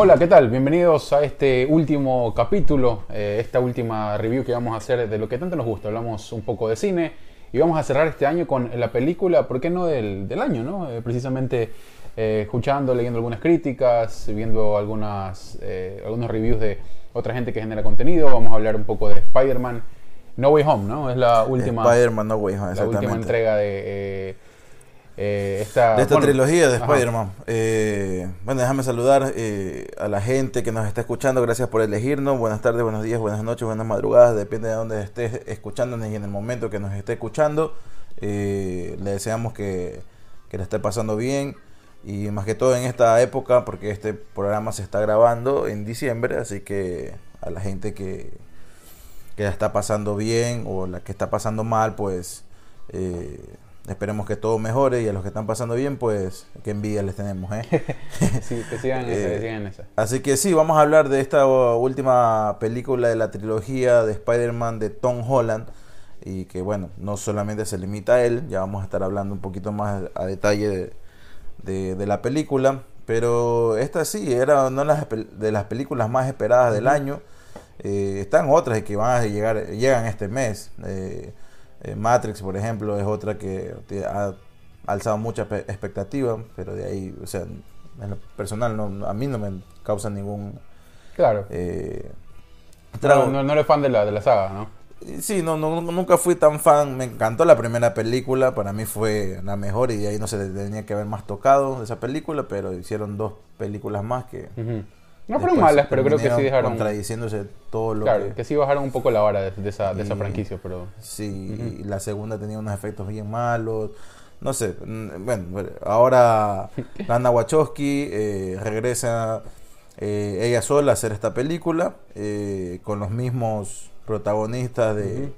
Hola, ¿qué tal? Bienvenidos a este último capítulo, eh, esta última review que vamos a hacer de lo que tanto nos gusta. Hablamos un poco de cine y vamos a cerrar este año con la película, ¿por qué no del, del año? ¿no? Eh, precisamente eh, escuchando, leyendo algunas críticas, viendo algunas, eh, algunos reviews de otra gente que genera contenido. Vamos a hablar un poco de Spider-Man No Way Home, ¿no? Es la última, No Way Home, la última entrega de eh, esta, de esta bueno, trilogía de. Spider-Man. Eh, bueno, déjame saludar eh, a la gente que nos está escuchando. Gracias por elegirnos. Buenas tardes, buenos días, buenas noches, buenas madrugadas. Depende de dónde estés escuchándonos y en el momento que nos esté escuchando. Eh, le deseamos que, que le esté pasando bien. Y más que todo en esta época, porque este programa se está grabando en diciembre. Así que a la gente que, que la está pasando bien o la que está pasando mal, pues... eh, Esperemos que todo mejore y a los que están pasando bien, pues qué envidia les tenemos. ¿eh? Sí, que sigan en esa, que Eh, sigan en esa. Así que sí, vamos a hablar de esta uh, última película de la trilogía de Spider-Man de Tom Holland. Y que bueno, no solamente se limita a él, ya vamos a estar hablando un poquito más a detalle de, de- de la película. Pero esta sí, era una de las, pel- de las películas más esperadas del año. Eh, están otras que van a llegar, llegan este mes. Eh, eh, Matrix, por ejemplo, es otra que ha alzado mucha pe- expectativa, pero de ahí, o sea, en lo personal, no, a mí no me causa ningún Claro. eh, No, trago. no, no eres fan de la, de la saga, ¿no? Y Sí, no, no, nunca fui tan fan, me encantó la primera película, para mí fue la mejor y de ahí no se tenía que haber más tocado de esa película, pero hicieron dos películas más que... No fueron malas, pero creo que sí dejaron. Contradiciéndose todo lo Claro, que... que sí bajaron un poco la vara de, de esa, de esa Y- franquicia, pero. Sí, y la segunda tenía unos efectos bien malos. No sé, mm, bueno, ahora Lana Wachowski eh, regresa eh, ella sola a hacer esta película eh, con los mismos protagonistas de,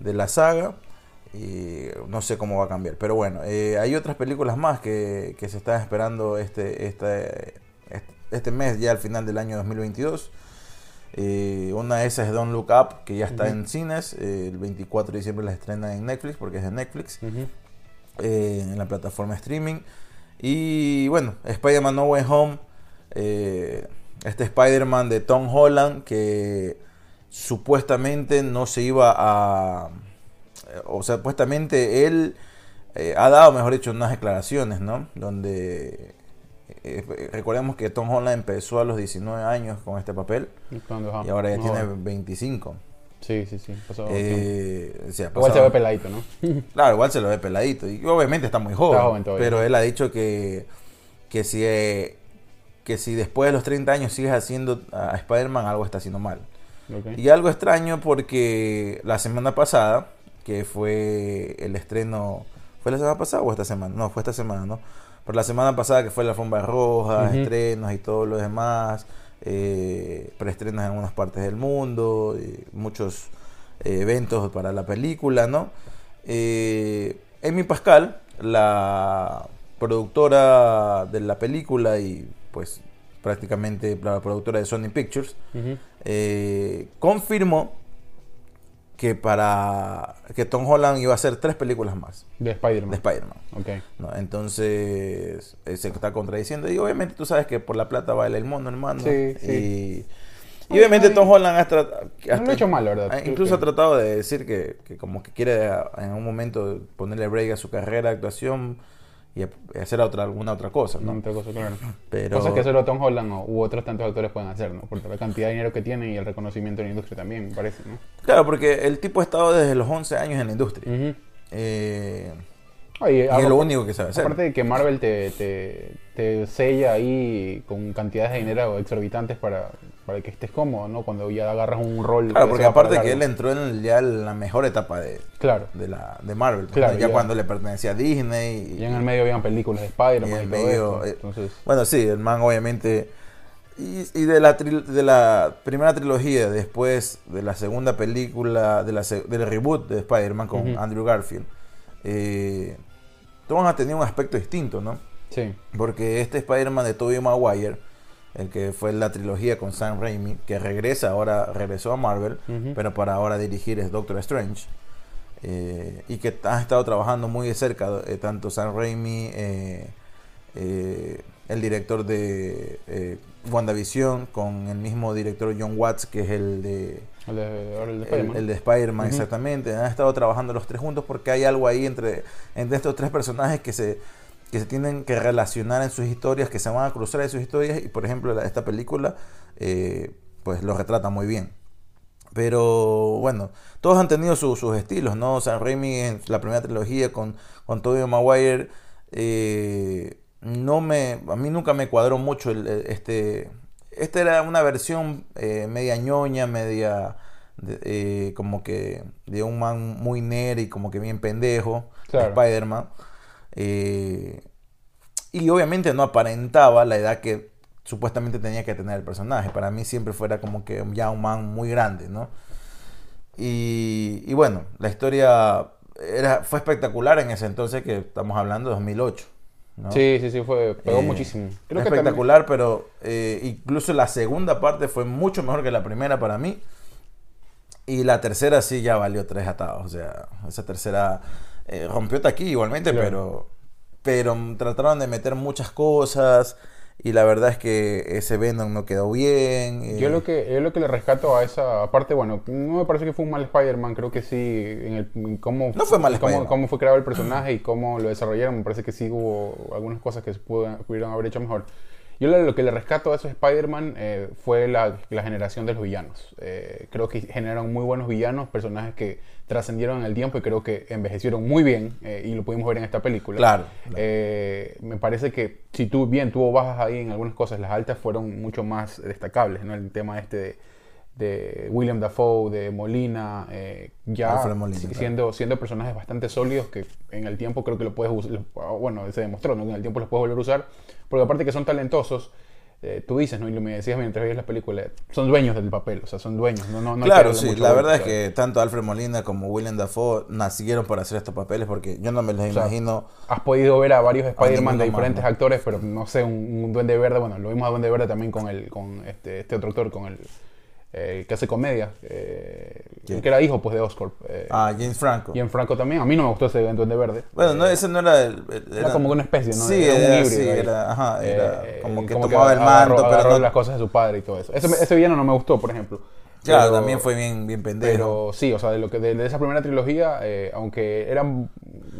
de la saga. Y no sé cómo va a cambiar. Pero bueno, eh, hay otras películas más que, que se están esperando este, este, este mes, ya al final del año 2022. Eh, una de esas es Don't Look Up, que ya está en cines. eh, el 24 de diciembre la estrena en Netflix, porque es de Netflix, eh, en la plataforma streaming. Y bueno, Spider-Man No Way Home. eh, este Spider-Man de Tom Holland, que supuestamente no se iba a. eh, O sea, supuestamente él ha dado, mejor dicho, unas declaraciones, ¿no? Donde. Eh, recordemos que Tom Holland empezó a los 19 años con este papel Cuando, ajá, y ahora ya tiene joven. 25. Sí, sí, sí. pasó. Eh, o sea, Igual se ve peladito, ¿no? Claro, igual se lo ve peladito. Y obviamente está muy joven. Está joven todavía. pero él ha dicho que, que, si, eh, que si después de los 30 años sigues haciendo a Spider-Man, algo está haciendo mal. Y algo extraño porque la semana pasada, que fue el estreno. ¿Fue la semana pasada o esta semana? No, fue esta semana, ¿no? Pero la semana pasada que fue la alfombra roja, Ujú. estrenos y todo lo demás, eh, preestrenos en algunas partes del mundo, y muchos eh, eventos para la película, ¿no? Eh, Amy Pascal, la productora de la película y pues prácticamente la productora de Sony Pictures, eh, confirmó que para que Tom Holland iba a hacer tres películas más De Spider-Man. de Spider-Man. Ok. ¿no? Entonces eh, se está contradiciendo y obviamente tú sabes que por la plata vale el mundo, hermano. Sí, sí. Y, y obviamente Tom Holland ha tratado... No lo ha hecho mal, verdad. Ah, Incluso ha tratado de decir que, que como que quiere a- en un momento ponerle break a su carrera de actuación y hacer otra, alguna otra cosa, No, otra cosa, claro. Pero Cosas que solo Tom Holland o, u otros tantos actores pueden hacer, ¿no? Por la cantidad de dinero que tienen y el reconocimiento en la industria también, me parece, ¿no? claro, porque el tipo ha estado desde los 11 años en la industria. Eh, Oye, y es aparte- lo único que sabe hacer. Aparte de que Marvel te, te, te sella ahí con cantidades de dinero exorbitantes para, para que estés cómodo, ¿no? Cuando ya agarras un rol. Claro, que porque aparte que él entró en ya la mejor etapa de, Claro. de, la, de Marvel. pues, Claro, ya, ya. cuando le pertenecía a Disney. y- Y en el medio habían películas de Spider-Man Y y, en el todo medio, esto, eh, Entonces, Bueno, sí, el man obviamente... Y, y de, la tri- de la primera trilogía, después de la segunda película, de la, del reboot de Spider-Man con. Andrew Garfield, eh, todos han tenido un aspecto distinto, ¿no? sí. Porque este Spider-Man de Tobey Maguire, el que fue la trilogía con Sam Raimi, que regresa ahora, regresó a Marvel, pero para ahora dirigir es Doctor Strange. eh, y que han estado trabajando muy de cerca, eh, tanto Sam Raimi, eh, eh, el director de eh, WandaVision con el mismo director John Watts, que es el de El de, el de Spider-Man. el exactamente. Han estado trabajando los tres juntos porque hay algo ahí entre, entre estos tres personajes que se, que se tienen que relacionar en sus historias, que se van a cruzar en sus historias. Y por ejemplo, esta película, eh, pues lo retrata muy bien. Pero bueno, todos han tenido su- sus estilos, ¿no? Sam Raimi en la primera trilogía con, con Tobey Maguire. eh, no me, a mí nunca me cuadró mucho el, este. Esta era una versión eh, media ñoña, media de- eh, como que de un man muy nerd y como que bien pendejo, de Claro. Spider-Man. Eh, y obviamente no aparentaba la edad que supuestamente tenía que tener el personaje. Para mí siempre fuera como que ya un man muy grande, ¿no? Y, y bueno, la historia era, fue espectacular en ese entonces que estamos hablando de 2008. ¿no? Sí, sí, sí, fue, pegó Eh, muchísimo. Creo Fue que también- espectacular, pero eh, incluso la segunda parte fue mucho mejor que la primera para mí. Y la tercera sí ya valió tres atados. O sea, esa tercera eh, rompió taquilla igualmente, Claro. pero, pero trataron de meter muchas cosas. Y la verdad es que ese Venom no quedó bien. eh, Yo lo que yo lo que le rescato a esa parte, bueno, no me parece que fue un mal Spider-Man, creo que sí, en, el, en cómo, No fue mal cómo, cómo fue creado el personaje y cómo lo desarrollaron, me parece que sí hubo algunas cosas que se pudo- pudieron haber hecho mejor. Yo lo, lo que le rescato a esos Spider-Man eh, fue la, la generación de los villanos. Eh, creo que generaron muy buenos villanos, personajes que trascendieron en el tiempo y creo que envejecieron muy bien eh, y lo pudimos ver en esta película. Claro, claro. Eh, me parece que si tú bien tuvo bajas ahí en algunas cosas, las altas fueron mucho más destacables, ¿no? El tema este de, de William Dafoe, de Molina, eh, ya Alfred Molina, claro. siendo, siendo personajes bastante sólidos que en el tiempo creo que lo puedes usar, bueno, se demostró, ¿no? En el tiempo los puedes volver a usar, porque aparte que son talentosos, eh, tú dices, ¿no? Y lo me decías mientras veías la película, son dueños del papel, o sea, son dueños, no, no, no claro, sí, la verdad es que tanto Alfred Molina como Willem Dafoe nacieron para hacer estos papeles porque yo no me los O sea, imagino. Has podido ver a varios Spider-Man de más, diferentes actores, pero no sé, un, un Duende Verde, bueno, lo vimos a Duende Verde también con el con este, este otro actor, con el eh, que hace comedia, eh, que era hijo pues de Oscar. eh, Ah, James Franco. en Franco también, a mí no me gustó ese Duende Verde. Bueno, no, ese no era el. el- Era como una especie, ¿no? Sí, Era un era, híbrido sí, era, ajá, era Eh, como que como tomaba el agarró- manto, agarró pero no. las cosas de su padre y todo eso. Ese, ese villano no me gustó, por ejemplo. Claro, Pero- también fue bien, bien pendejo. Pero sí, o sea, de, lo que, de, de esa primera trilogía, eh, aunque era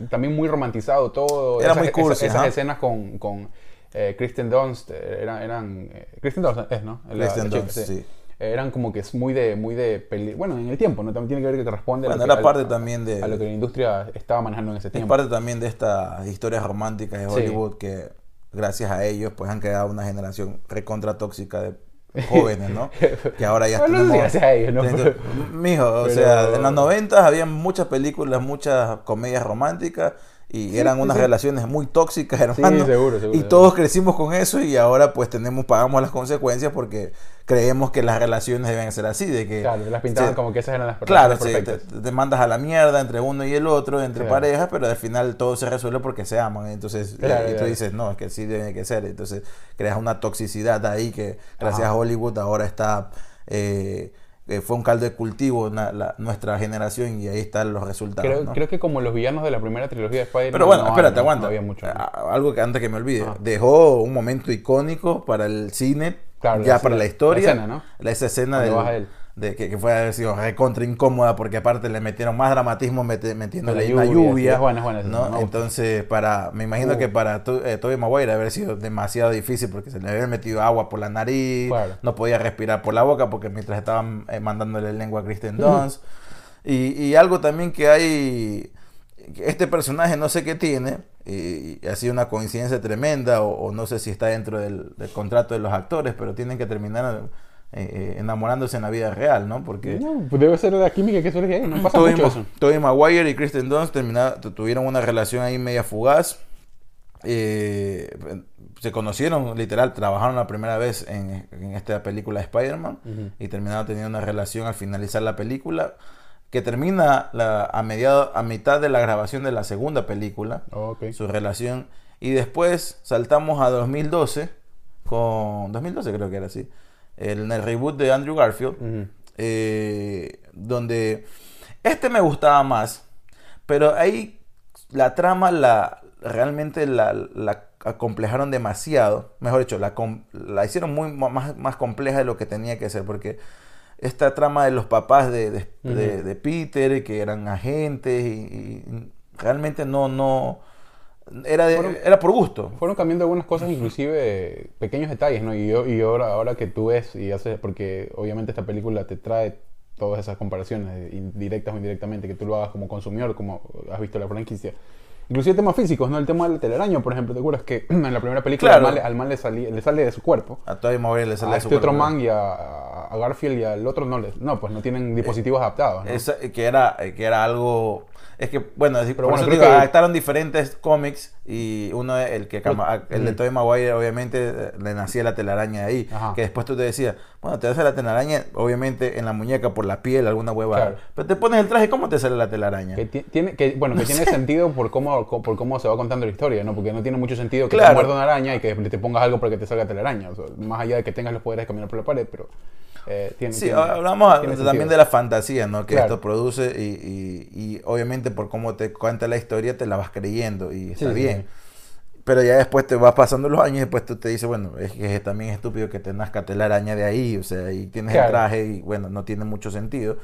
también muy romantizado todo, Era esas, muy cursi, esas- esas escenas con, con eh, Kristen Dunst, eh, eran, eran eh, Kristen Dunst es, ¿no? La- Kristen la chica, Dunst, sí. Eran como que es muy de, muy de peli- bueno, en el tiempo, ¿no? También tiene que ver que responde Bueno, a, lo era que, parte a- también de- a lo que la industria estaba manejando en ese Es tiempo. parte también de estas historias románticas de Sí. Hollywood que gracias a ellos pues han creado una generación recontra tóxica de jóvenes, ¿no? Que ahora ya Bueno, tenemos... gracias a ellos, ¿no? Mijo, o sea, en los 90 había muchas películas, muchas comedias románticas y eran unas sí. relaciones muy tóxicas, hermano. seguro, seguro. Y todos crecimos con eso y ahora pues tenemos pagamos las consecuencias porque creemos que las relaciones deben ser así, de que Claro, las pintaban Sí. como que esas eran las Claro, sí, te, te mandas a la mierda entre uno y el otro, entre Claro. parejas, pero al final todo se resuelve porque se aman. Entonces, Claro, y tú claro. dices, no, es que sí debe que ser. Entonces, creas una toxicidad ahí que, gracias Ajá. a Hollywood, ahora está. eh, eh, fue un caldo de cultivo la- nuestra generación y ahí están los resultados. Creo, ¿no? creo que como los villanos de la primera trilogía de Spider-Man. Pero bueno, no espérate, no- aguanta. Había mucho. A- Algo que antes que me olvide. Ah. Dejó un momento icónico para el cine, Claro, ya la- para la la historia. escena, ¿no? La- esa escena él. De que, que fue haber sido recontra incómoda porque aparte le metieron más dramatismo meti- metiéndole ahí una lluvia. Entonces, para, me imagino Uh. que para to, eh, Tobey Maguire haber sido demasiado difícil porque se le había metido agua por la nariz, Claro. no podía respirar por la boca porque mientras estaban eh, mandándole lengua a Kristen Dunst. y, y algo también que hay, este personaje no sé qué tiene, y, y ha sido una coincidencia tremenda, o, o no sé si está dentro del, del contrato de los actores, pero tienen que terminar eh, eh, enamorándose en la vida real, ¿no? Porque No, pues debe ser la química que surge ahí, no pasa Tobey mucho eso. Tobey Maguire y Kristen Dunst tuvieron una relación ahí media fugaz. Eh, se conocieron, literal, trabajaron la primera vez en, en esta película de Spider-Man y terminaron teniendo una relación al finalizar la película que termina la- a, mediado, a mitad de la grabación de la segunda película, Ok. su relación. Y después saltamos a 2012, con 2012 creo que era así, el, el reboot de Andrew Garfield, eh, donde este me gustaba más, pero ahí la trama la realmente la, la acomplejaron demasiado, mejor dicho, la, la hicieron muy más, más compleja de lo que tenía que ser, porque esta trama de los papás de, de, de- Ujú. de Peter, que eran agentes, y, y realmente no, no, era, de- Fueron- era por gusto. Fueron cambiando algunas cosas, inclusive eh, pequeños detalles, ¿no? Y, yo, y ahora, ahora que tú ves y haces, porque obviamente esta película te trae todas esas comparaciones, eh, indirectas o indirectamente, que tú lo hagas como consumidor, como has visto la franquicia. Inclusive temas físicos, ¿no? El tema del telaraño, por ejemplo, ¿te acuerdas que en la primera película Claro. al man, le- al man le, salí- le sale de su cuerpo? A Tobey Maguire le sale A de su este otro cuerpo. man y a, a Garfield y al otro no les, no, pues no tienen dispositivos adaptados, ¿no? Esa- que era que era algo es que bueno es- por bueno, eso digo, que- adaptaron diferentes cómics y uno el que cama- el de Ujú. Tobey Maguire obviamente le nacía la telaraña ahí Ajá. que después tú te decías bueno te hace la telaraña obviamente en la muñeca por la piel alguna hueva Claro. pero te pones el traje cómo te sale la telaraña Que ti- tiene, que, bueno, que tiene sentido por cómo, por cómo se va contando la historia, ¿no? Porque no tiene mucho sentido que Claro. te muerda una araña y que te pongas algo para que te salga telaraña. O sea, más allá de que tengas los poderes de caminar por la pared, pero eh, tiene, Sí, tiene- hablamos tiene también de la fantasía, ¿no? Que Claro. esto produce y, y- y obviamente por cómo te cuenta la historia te la vas creyendo y está Sí, sí, bien. Pero ya después te vas pasando los años y después tú te dices, bueno, es que es también estúpido que te nazca telaraña de ahí, o sea, y tienes Claro. el traje y bueno, no tiene mucho sentido.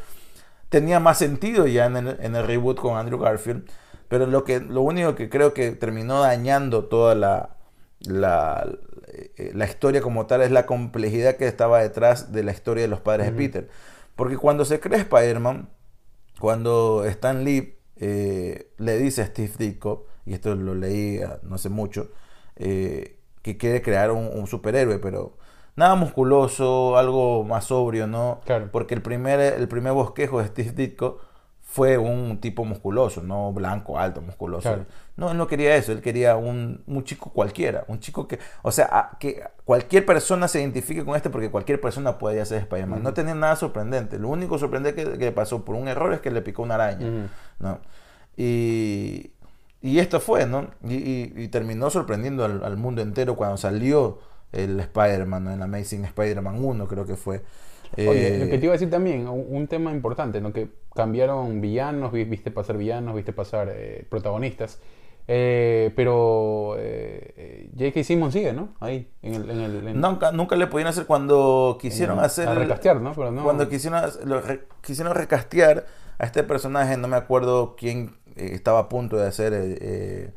Tenía más sentido ya en el, en el reboot con Andrew Garfield, pero lo, que, lo único que creo que terminó dañando toda la, la, eh, la historia como tal es la complejidad que estaba detrás de la historia de los padres de Peter. Porque cuando se crea Spider-Man, cuando Stan Lee eh, le dice a Steve Ditko, y esto lo leí ah, no hace mucho, eh, que quiere crear un, un superhéroe, pero nada musculoso, algo más sobrio, ¿no? Claro. Porque el primer, el primer bosquejo de Steve Ditko fue un tipo musculoso, no blanco, alto, musculoso. Claro. No, él no quería eso, él quería un, un chico cualquiera, un chico que, o sea, a- que cualquier persona se identifique con este porque cualquier persona podía ser Spider-Man. No tenía nada sorprendente, lo único sorprendente que, que pasó por un error es que le picó una araña. ¿no? Y, y esto fue, ¿no? Y, y- y terminó sorprendiendo al, al mundo entero cuando salió el Spider-Man, ¿no? El Amazing Spider-Man 1 creo que fue. Oye, Eh, lo que te iba a decir también, un, un tema importante, ¿no? Que cambiaron villanos, vi- viste pasar villanos, viste pasar eh, protagonistas. Eh, pero eh, eh, J.K. Simmons sigue, ¿no? Ahí, en el... En el en- Nunca, nunca le pudieron hacer cuando quisieron en- hacer... A recastear, ¿no? Pero no... Cuando quisieron, hacer- lo re- quisieron recastear a este personaje, no me acuerdo quién eh, estaba a punto de hacer eh, eh,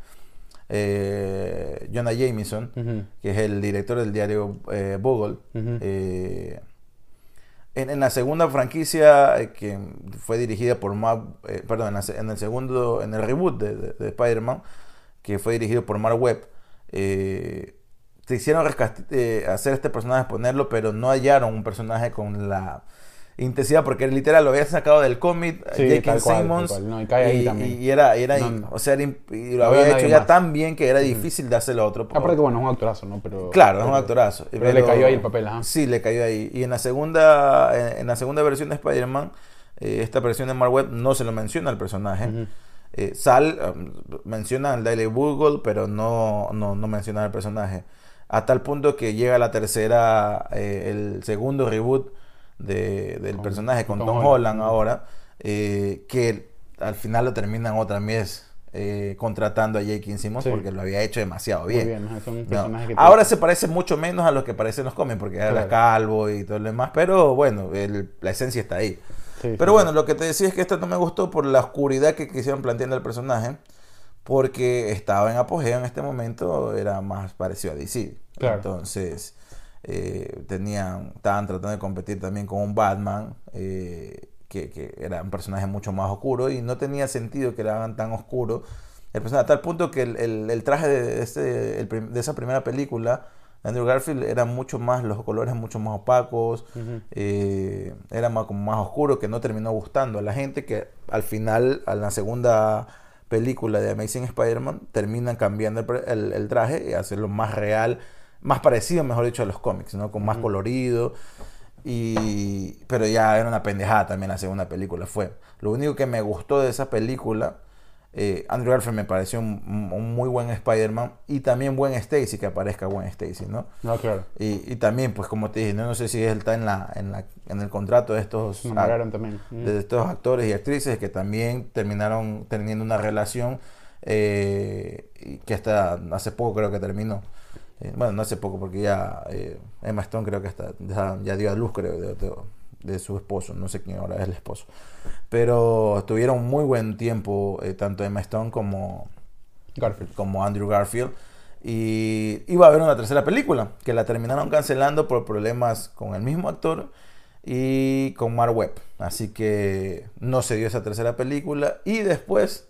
eh, Jonah Jameson, que es el director del diario eh, Bogle. Eh, en, la segunda franquicia eh, que fue dirigida por Mark, eh, perdón, en, la en el segundo, en el reboot de, de- de Spider-Man, que fue dirigido por Mark Webb, eh, se hicieron eh, hacer este personaje, ponerlo, pero no hallaron un personaje con la intensidad, porque literal lo había sacado del cómic, Sí, J.K. Simmons, tal cual. No, y era, era- No, o sea, era imp- y lo había había hecho ya más. tan bien que era difícil de hacerlo a otro. Aparte que, bueno, es un actorazo, ¿no? Pero, Claro, es un actorazo. Pero, le cayó ahí el papel, ajá. Sí, le cayó ahí. Y en la segunda, en, en la segunda versión de Spider-Man, eh, esta versión de Mark Webb no se lo menciona al personaje. Eh, Sal um, menciona al Daily Bugle, pero no, no, no menciona al personaje. A tal punto que llega la tercera, eh, el segundo reboot de- del Con- personaje con con Tom Holland Holland. ahora, eh, que al final lo terminan otra vez eh, contratando a J.K. Simmons Sí. porque lo había hecho demasiado bien. Ahora se parece mucho menos a lo que parece en los cómics, porque era calvo y todo lo demás, pero bueno, el- la esencia está ahí. Sí, Pero sí, bueno, lo que te decía es que esto no me gustó por la oscuridad que quisieron plantear el personaje, porque estaba en apogeo en este momento, era más parecido a DC. Claro. Entonces, eh, tenían, estaban tratando de competir también con un Batman, eh, que, que era un personaje mucho más oscuro, y no tenía sentido que lo hagan tan oscuro. El personaje, a tal punto que el, el- el traje de, este, el de esa primera película, de Andrew Garfield, era mucho más, los colores mucho más opacos, eh, era más, como más oscuro, que no terminó gustando a la gente, que al final, a la segunda película de Amazing Spider-Man, terminan cambiando el, pre- el- el traje y hacerlo más real, más parecido, mejor dicho, a los cómics, ¿no? Con más colorido. Y, pero ya era una pendejada también la segunda película fue. Lo único que me gustó de esa película, eh, Andrew Garfield me pareció un, un- muy buen Spider-Man y también buen Stacy, que aparezca buen Stacy, ¿no? No, claro. Y, y también, pues como te dije, no, no sé si él está en, la, en, la, en el contrato de estos, también. De estos actores y actrices que también terminaron teniendo una relación eh, que hasta hace poco creo que terminó. Eh, bueno, no hace poco porque ya eh, Emma Stone creo que hasta, ya, ya dio a luz creo de, de- de su esposo, no sé quién ahora es el esposo. Pero tuvieron muy buen tiempo eh, tanto Emma Stone como, Garfield. como Andrew Garfield. Y iba a haber una tercera película, que la terminaron cancelando por problemas con el mismo actor y con Mark Webb. Así que no se dio esa tercera película. Y después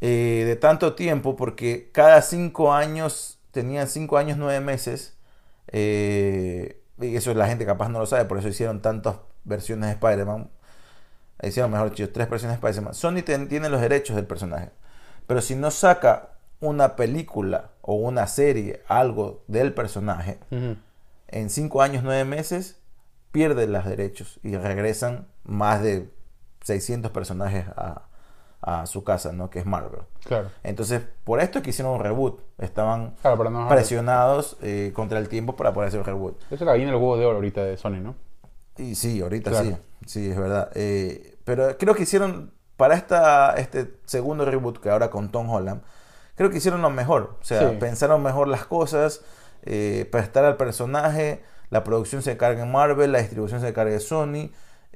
eh, de tanto tiempo, porque cada cinco años, tenían cinco años, nueve meses, eh, y eso la gente capaz no lo sabe, por eso hicieron tantas versiones de Spider-Man. Hicieron, mejor dicho, tres versiones de Spider-Man. Sony ten- tiene los derechos del personaje. Pero si no saca una película o una serie, algo del personaje, en cinco años, nueve meses, pierde los derechos y regresan más de 600 personajes a, a su casa, ¿no? Que es Marvel. Claro. Entonces, por esto es que hicieron un reboot. Estaban Claro, no presionados eh, contra el tiempo para poder hacer un reboot. Eso es la gallina del huevo de oro ahorita de Sony, ¿no? Y sí, ahorita Claro. sí, sí, es verdad. Eh, pero creo que hicieron, para esta, este segundo reboot que ahora con Tom Holland, creo que hicieron lo mejor. O sea, Sí. pensaron mejor las cosas, eh, prestar al personaje, la producción se carga en Marvel, la distribución se carga en Sony.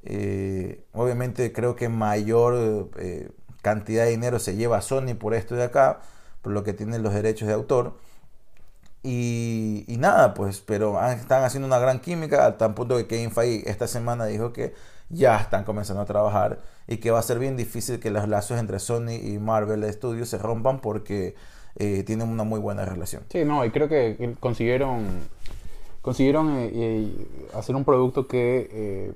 Eh, obviamente creo que mayor cantidad de dinero se lleva a Sony por esto de acá, por lo que tienen los derechos de autor. Y, y nada, pues, pero han- están haciendo una gran química al tal punto que Kevin Feige esta semana dijo que ya están comenzando a trabajar y que va a ser bien difícil que los lazos entre Sony y Marvel Studios se rompan porque eh, tienen una muy buena relación. Sí, no, y creo que consiguieron consiguieron eh, eh, hacer un producto que eh,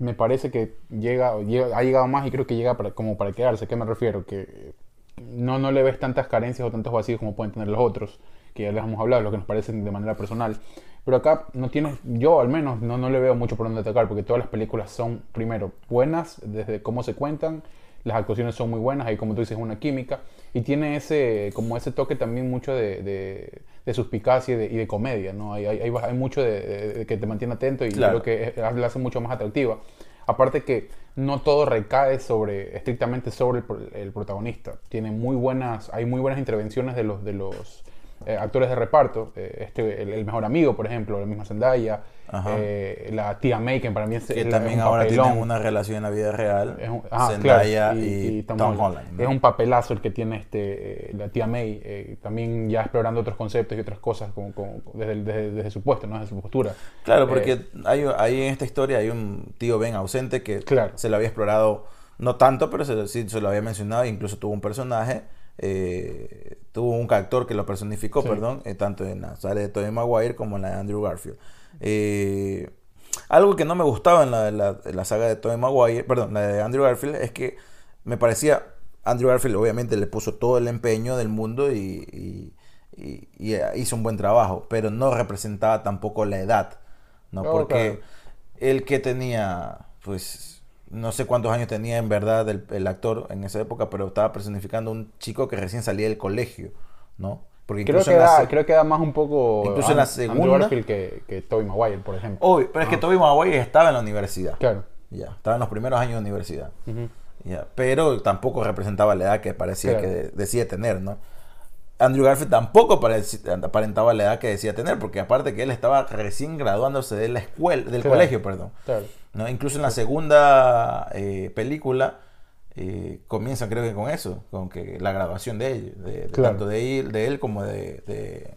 me parece que llega, ha llegado más y creo que llega para, como para quedarse. ¿A qué me refiero? Que no, no le ves tantas carencias o tantos vacíos como pueden tener los otros, que ya les hemos hablado, lo que nos parecen de manera personal. Pero acá no tienes, yo al menos no, no le veo mucho por dónde atacar, porque todas las películas son, primero, buenas desde cómo se cuentan, las actuaciones son muy buenas, hay como tú dices una química, y tiene ese, como ese toque también mucho de, de suspicacia y de, y de comedia, ¿no? Hay, hay, hay, mucho de, que te mantiene atento y Claro. creo que la hace mucho más atractiva. Aparte que no todo recae sobre, estrictamente sobre el, el protagonista. Tiene muy buenas, hay muy buenas intervenciones de los, de los eh, actores de reparto. Eh, este, el, el mejor amigo, por ejemplo, la misma Zendaya. Eh, la tía May, que para mí es, Que también es un ahora papelón. tienen una relación en la vida real. Es un, ah, Zendaya claro, y, Tom, Holland. ¿no? Es un papelazo el que tiene este, eh, la tía May, eh, también ya explorando otros conceptos y otras cosas como- desde, desde, desde su puesto, ¿no? desde su postura. Claro, porque hay, ahí en esta historia hay un tío Ben ausente que Claro. se lo había explorado, no tanto, pero se, sí se lo había mencionado, incluso tuvo un personaje, eh, tuvo un actor que lo personificó, Sí. perdón, tanto en la saga de Tobey Maguire como en la de Andrew Garfield. Eh, algo que no me gustaba en la, en la- en la saga de Tobey Maguire, perdón, la de Andrew Garfield, es que me parecía, Andrew Garfield obviamente le puso todo el empeño del mundo y, y- y- y hizo un buen trabajo, pero no representaba tampoco la edad, ¿no? Porque el que tenía, pues, no sé cuántos años tenía en verdad el, el actor en esa época, pero estaba personificando a un chico que recién salía del colegio, ¿no? Porque Creo que, da, creo que da más un poco Incluso en la segunda- Garfield que, que Tobey Maguire, por ejemplo. Obvio, pero es que Tobey Maguire estaba en la universidad. Claro. Ya, estaba en los primeros años de universidad. Ya, pero tampoco representaba la edad que parecía Claro. que de- decía tener, ¿no? Andrew Garfield tampoco aparentaba la edad que decía tener, porque aparte que él estaba recién graduándose de la escuela, del Claro. colegio, perdón. Claro. ¿no? Incluso en la segunda eh, película eh, comienzan creo que con eso, con que la graduación de él, de, Claro. tanto de él, de él como de, de,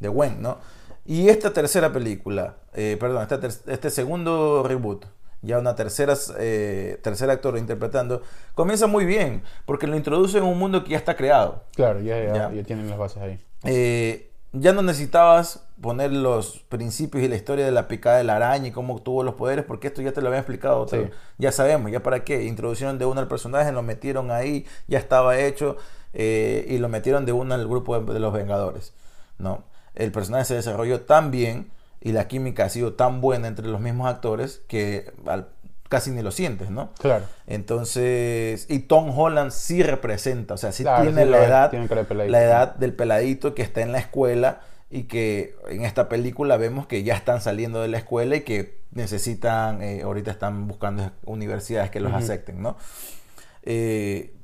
de Gwen, ¿no? Y esta tercera película, eh, perdón, esta ter- este segundo reboot, ya una tercera, eh, tercer actor interpretando, comienza muy bien, porque lo introduce en un mundo que ya está creado. Claro, ya, ya, Ya. ya tienen las bases ahí. Eh, ya no necesitabas poner los principios y la historia de la picada de la araña y cómo obtuvo los poderes, porque esto ya te lo había explicado. Sí. Ya sabemos, ya para qué. Introducieron de uno al personaje, lo metieron ahí, ya estaba hecho, eh, y lo metieron de uno al grupo de, de los Vengadores. ¿no? El personaje se desarrolló tan bien y la química ha sido tan buena entre los mismos actores que al- casi ni lo sientes, ¿no? Claro. Entonces, y Tom Holland sí representa, o sea, sí Claro, tiene sí la edad, tiene la edad del peladito que está en la escuela y que en esta película vemos que ya están saliendo de la escuela y que necesitan, eh, ahorita están buscando universidades que los acepten, ¿no? Eh,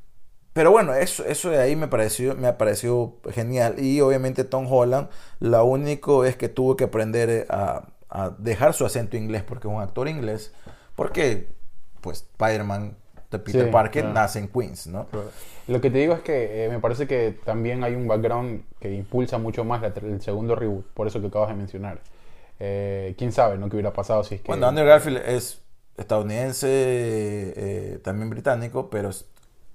pero bueno, eso, eso de ahí me pareció, me pareció genial. Y obviamente Tom Holland, lo único es que tuvo que aprender a, a dejar su acento inglés porque es un actor inglés. Porque, pues, Spider-Man de Peter Sí, Parker claro. nace en Queens, ¿no? Lo que te digo es que eh, me parece que también hay un background que impulsa mucho más la- el segundo reboot, por eso que acabas de mencionar. Eh, ¿Quién sabe no qué hubiera pasado si es que... Bueno, Andrew Garfield es estadounidense, eh, también británico, pero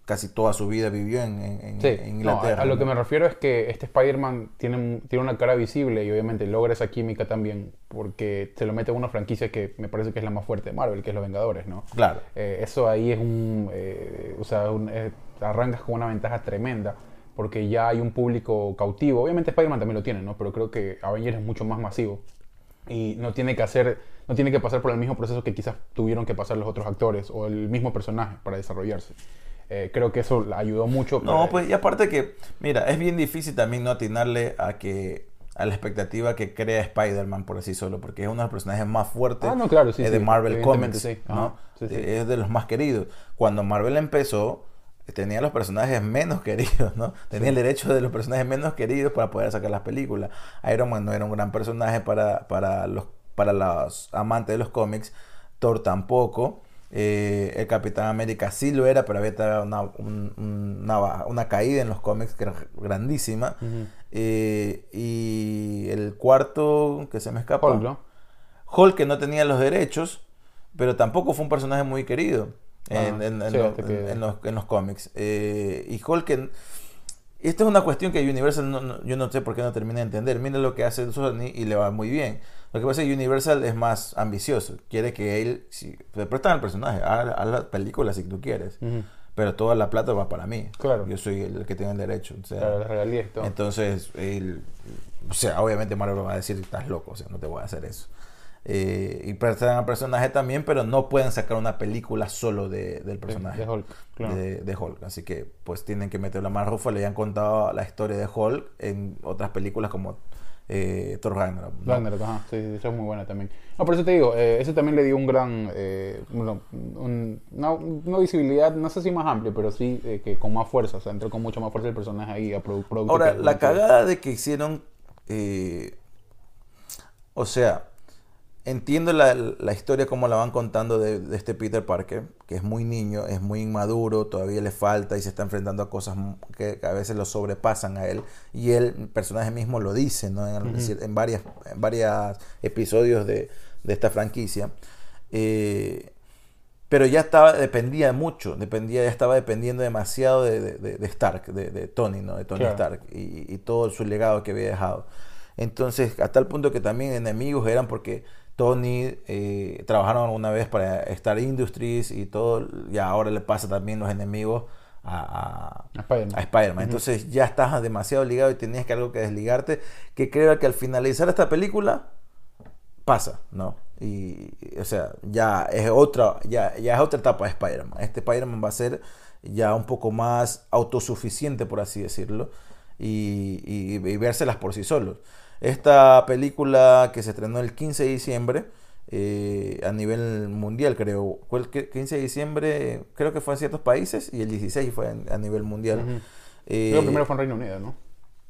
casi toda su vida vivió en, en- Sí, en no, Inglaterra. a, a lo ¿no? que me refiero es que este Spider-Man tiene, tiene una cara visible y obviamente logra esa química también porque se lo mete a una franquicia que me parece que es la más fuerte de Marvel, que es Los Vengadores, ¿no? Claro. Eh, eso ahí es un... eh, o sea, un- eh, arrancas con una ventaja tremenda porque ya hay un público cautivo. Obviamente Spider-Man también lo tiene, ¿no? Pero creo que Avengers es mucho más masivo y no tiene que hacer... No tiene que pasar por el mismo proceso que quizás tuvieron que pasar los otros actores o el mismo personaje para desarrollarse. Eh, creo que eso ayudó mucho. No, para- pues y aparte que, mira, es bien difícil también no atinarle a que a la expectativa que crea Spider-Man por así solo, porque es uno de los personajes más fuertes Ah, no, claro, sí, eh, de sí, Marvel Comics, sí. ¿no? Eh, Es de los más queridos. Cuando Marvel empezó, tenía los personajes menos queridos, ¿no? Tenía el derecho de los personajes menos queridos para poder sacar las películas. Iron Man no era un gran personaje para, para, los, para los amantes de los cómics, Thor tampoco. Eh, el Capitán América sí lo era, pero había una, un- una, caída en los cómics que era grandísima. Eh, y el cuarto que se me escapa. Hulk, ¿no? Hulk que no tenía los derechos, pero tampoco fue un personaje muy querido en, Ah, en- en sí, lo- hasta que- en- los, cómics. Eh, y Hulk, que- esta es una cuestión que Universal, no- no- yo no sé por qué no termina de entender. Mira lo que hace Sony y le va muy bien. Lo que pasa es que Universal es más ambicioso. Quiere que él, si, le prestan al personaje, haz, haz la película si tú quieres. Pero toda la plata va para mí. Claro. Yo soy el que tiene el derecho. o sea, Claro, las regalías y todo. entonces, el- o sea, obviamente Marvel va a decir, estás loco, o sea, no te voy a hacer eso. Eh, y prestan al personaje también, pero no pueden sacar una película solo de, del personaje. de Hulk, claro. de, de Hulk. Así que, pues tienen que meter la más rufa. Le han contado la historia de Hulk en otras películas como eh, Thor Ragnarok. ¿no? Ragnarok, ajá, sí, esa es muy buena también. No, por eso te digo, eh, eso también le dio un gran, eh, un- una, una visibilidad, no sé si más amplia, pero sí que con más fuerza, o sea, entró con mucha más fuerza el personaje ahí a producto Ahora, la cagada de que hicieron. o sea, entiendo la, la historia como la van contando de, de este Peter Parker, que es muy niño, es muy inmaduro, todavía le falta y se está enfrentando a cosas que, a veces lo sobrepasan a él. Y él, el personaje mismo, lo dice, ¿no? En, en varias, en varios episodios de, de esta franquicia. Eh, pero ya estaba, dependía mucho, dependía, ya estaba dependiendo demasiado de, Stark, de, Tony, ¿no? De Tony Claro. Stark y, y todo su legado que había dejado. Entonces, a tal punto que también enemigos eran porque Tony eh, trabajaron alguna vez para Star Industries y todo, y ahora le pasa también los enemigos a, a- a Spider-Man. Entonces ya estás demasiado ligado y tenías que algo que desligarte, que creo que al finalizar esta película pasa, ¿no? Y, o sea, ya es otra, ya, ya es otra etapa de Spider-Man. Este Spider-Man va a ser ya un poco más autosuficiente, por así decirlo, y, y, y vérselas por sí solos. Esta película que se estrenó el 15 de diciembre, eh, a nivel mundial, creo. Fue el que- 15 de diciembre, creo que fue en ciertos países, y el 16 fue a nivel mundial. Eh, Creo que primero fue en Reino Unido, ¿no?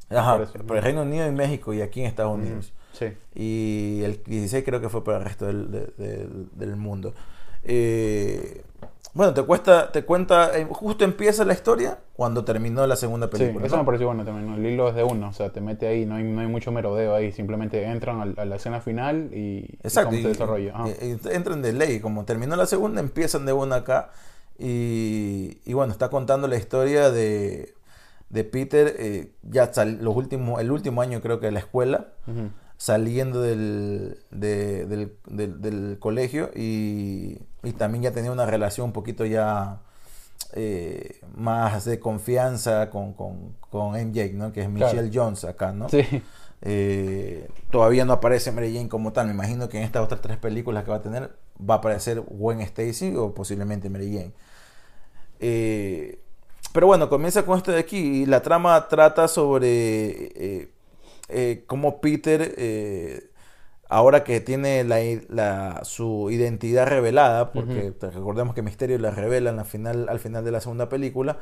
Ajá, pero Reino Unido y México y aquí en Estados Unidos. Sí. Y el 16 creo que fue para el resto del, de- del- del mundo. Eh, bueno, te cuesta, te cuenta, eh, justo empieza la historia cuando terminó la segunda Sí, película. eso ¿no? me pareció bueno también, ¿no? El hilo es de uno, o sea, te mete ahí, no hay, no hay mucho merodeo ahí, simplemente entran a, la escena final y, y Exacto. cómo y- se desarrolla. Y entran de ley, como terminó la segunda, empiezan de una acá. Y, y bueno, está contando la historia de, de Peter, eh, ya sal- los últimos, el último año creo que de la escuela. Ujú. Saliendo del, de- del, del- del colegio y, y también ya tenía una relación un poquito ya eh, más de confianza con, con, con MJ, ¿no? que es Claro. Michelle Jones acá, ¿no? Sí, Eh, todavía no aparece Mary Jane como tal, me imagino que en estas otras tres películas que va a tener va a aparecer Gwen Stacy o posiblemente Mary Jane. Eh, pero bueno, comienza con esto de aquí y la trama trata sobre eh, cómo Peter, eh, ahora que tiene la, la- su identidad revelada, porque recordemos que Misterio la revela en la final, al final de la segunda película,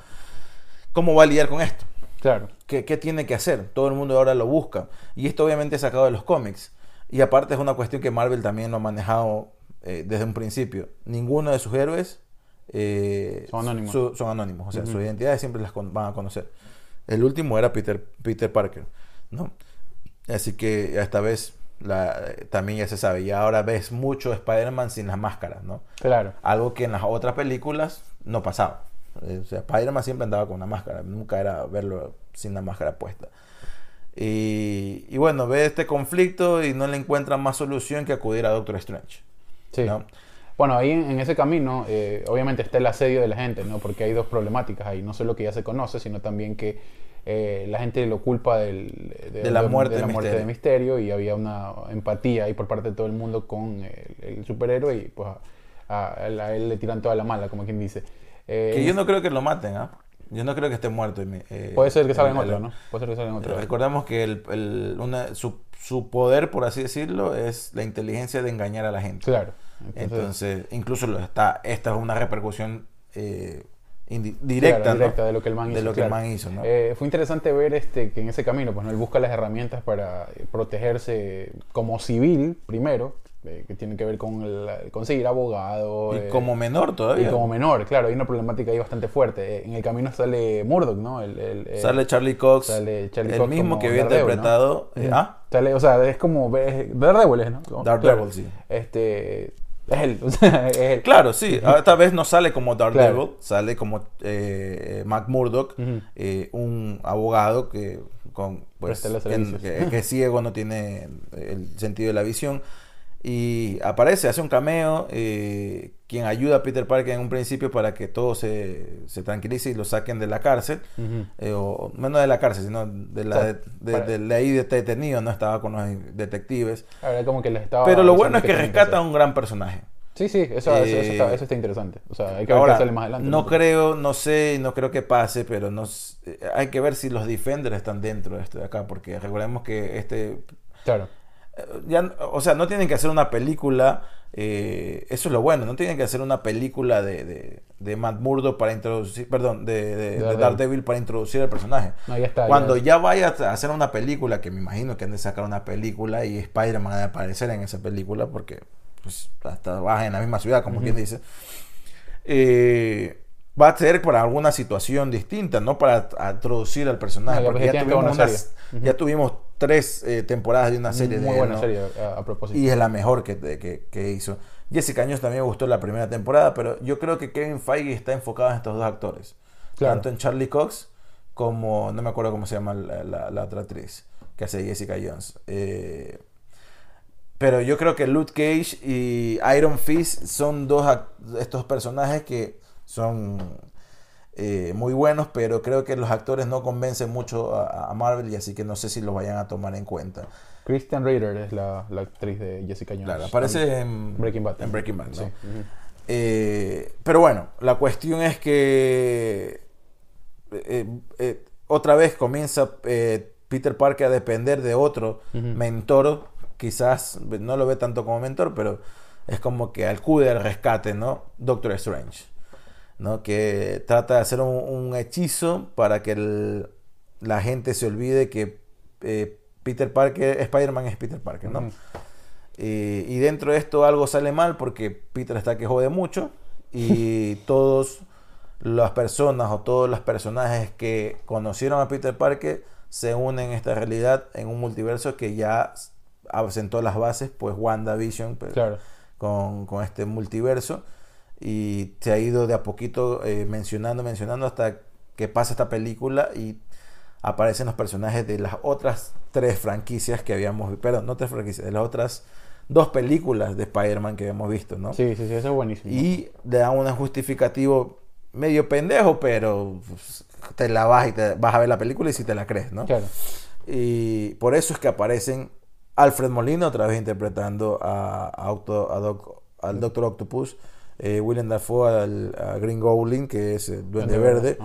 ¿cómo va a lidiar con esto? Claro. ¿Qué, qué tiene que hacer? Todo el mundo ahora lo busca. Y esto obviamente es sacado de los cómics. Y aparte es una cuestión que Marvel también lo ha manejado eh, desde un principio. Ninguno de sus héroes eh, Son anónimos. su- son anónimos. O sea, sus identidades siempre las con- van a conocer. El último era Peter, Peter Parker, ¿no? Así que esta vez la, también ya se sabe. Y ahora ves mucho Spider-Man sin las máscaras, ¿no? Claro. Algo que en las otras películas no pasaba. Eh, O sea, Spider-Man siempre andaba con una máscara. Nunca era verlo sin la máscara puesta. Y, y bueno, ve este conflicto y no le encuentran más solución que acudir a Doctor Strange. Sí. ¿no? Bueno, ahí en, en ese camino, eh, obviamente está el asedio de la gente, ¿no? Porque hay dos problemáticas ahí. No solo que ya se conoce, sino también que eh, la gente lo culpa del, De la muerte de Misterio. de Misterio y había una empatía ahí por parte de todo el mundo con el, el superhéroe y pues a, a él, a él le tiran toda la mala, como quien dice. Eh, Que yo no creo que lo maten, ¿ah? Yo no creo que esté muerto. eh, Puede ser que salga en otro, ¿no? Puede ser que salga en otro. Recordemos que el, el- una- su, su poder, por así decirlo, es la inteligencia de engañar a la gente. Claro. Entonces, incluso lo está, esta es una repercusión eh, Claro, directa, de lo que el man hizo. De lo que el claro. man hizo, ¿no? Eh, fue interesante ver este, que en ese camino, pues, ¿no? él busca las herramientas para eh, protegerse como civil, primero, eh, que tiene que ver con el- conseguir abogado. y eh, como menor y todavía. como menor, claro, hay una problemática ahí bastante fuerte. En el camino sale Murdoch, ¿no? El, el, Sale Charlie Cox, sale Charlie el Cox mismo que había interpretado. ¿ah? Sale, o sea, es como es Daredevil, ¿es, ¿no? Daredevil, claro. sí. Este, es él, o sea, es él. Claro, sí. Esta vez no sale como Daredevil, Claro. sale como eh, Mac Murdock, eh, un abogado que con pues que, ciego, no tiene el sentido de la visión. Y aparece, hace un cameo, eh, quien ayuda a Peter Parker en un principio para que todo se, se tranquilice y lo saquen de la cárcel. Ujú. eh, o no de la cárcel, sino de, la, O sea, de, para- de- de ahí detenido, no estaba con los detectives. Como que les estaba Pero lo bueno es que rescata a un gran personaje. Sí, sí, eso, eso, eso Eh, está, eso está interesante. O sea, hay que ver Ahora, qué sale más adelante. no creo, no sé, no creo que pase, pero no, eh, hay que ver si los defenders están dentro de esto de acá, porque recordemos que este, Claro. Eh, ya, o sea, no tienen que hacer una película, eh, eso es lo bueno, no tienen que hacer una película de, de, de Matt Murdock para introducir, perdón, de, de, de Daredevil. Para introducir al personaje. No, ya está. Cuando ya- ya vaya a hacer una película, que me imagino que han de sacar una película y Spider-Man ha de aparecer en esa película, porque pues hasta vas en la misma ciudad, como quien dice, eh, va a ser para alguna situación distinta, no para introducir al personaje, No, porque ya tuvimos, unas- ya tuvimos tres eh, temporadas de una serie Muy de buena él, ¿no? serie a, a propósito. y es la mejor que, que, que hizo. Jessica Jones también me gustó la primera temporada, pero yo creo que Kevin Feige está enfocado en estos dos actores. Claro. Tanto en Charlie Cox como, no me acuerdo cómo se llama la, la- la otra actriz que hace Jessica Jones. Eh, pero yo creo que Luke Cage y Iron Fist son dos estos personajes que son eh, muy buenos, pero creo que los actores no convencen mucho a, a Marvel y así que no sé si los vayan a tomar en cuenta. Kristen Ritter es la, la actriz de Jessica Jones. Claro, aparece en Breaking Bad. En Breaking Bad, ¿no? Sí. Eh, pero bueno, la cuestión es que eh, eh, otra vez comienza eh, Peter Parker a depender de otro mentor, quizás no lo ve tanto como mentor, pero es como que acude al rescate, ¿no? Doctor Strange, ¿no? Que trata de hacer un, un hechizo para que el- la gente se olvide que eh, Peter Parker, Spider-Man es Peter Parker. Eh, y dentro de esto algo sale mal porque Peter está que jode mucho y todas las personas o todos los personajes que conocieron a Peter Parker se unen en esta realidad en un multiverso que ya sentó las bases, pues WandaVision pues, Claro. con, con este multiverso y se ha ido de a poquito eh, mencionando, mencionando hasta que pasa esta película y aparecen los personajes de las otras tres franquicias que habíamos, perdón, no tres franquicias, de las otras dos películas de Spider-Man que habíamos visto, ¿no? Sí, sí, sí, eso es buenísimo. Y le da un justificativo medio pendejo, pero pues, te la vas y te vas a ver la película y si te la crees, ¿no? Claro. Y por eso es que aparecen Alfred Molina otra vez interpretando a, a Octo- a Doc- al Doctor Octopus, eh, Willem Dafoe al, a Green Goblin, que es el Duende Verde,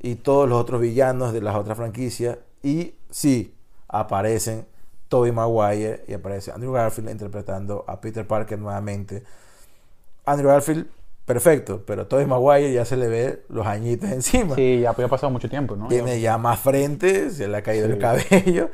y todos los otros villanos de las otras franquicias. Y sí, aparecen Tobey Maguire y aparece Andrew Garfield interpretando a Peter Parker nuevamente. Andrew Garfield perfecto, pero Tobey Maguire ya se le ve los añitos encima. Sí, ya, ya ha pasado mucho tiempo, ¿no? Tiene ya más frente, se le ha caído el cabello.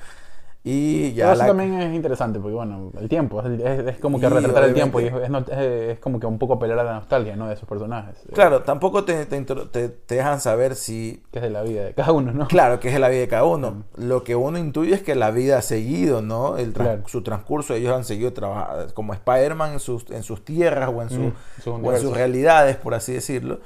Y ya Pero eso la- también es interesante, porque bueno, el tiempo, es, es- como que Sí, retratar el tiempo y es, es es- como que un poco apelar a la nostalgia, ¿no? De esos personajes. Claro, tampoco te, te te- te dejan saber si Que es de la vida de cada uno, ¿no? Claro, que es la vida de cada uno. Lo que uno intuye es que la vida ha seguido, ¿no? El trans- Claro. Su transcurso, ellos han seguido trabajando como Spider-Man en sus, en sus tierras o en, su- Mm, su o en sus realidades, por así decirlo.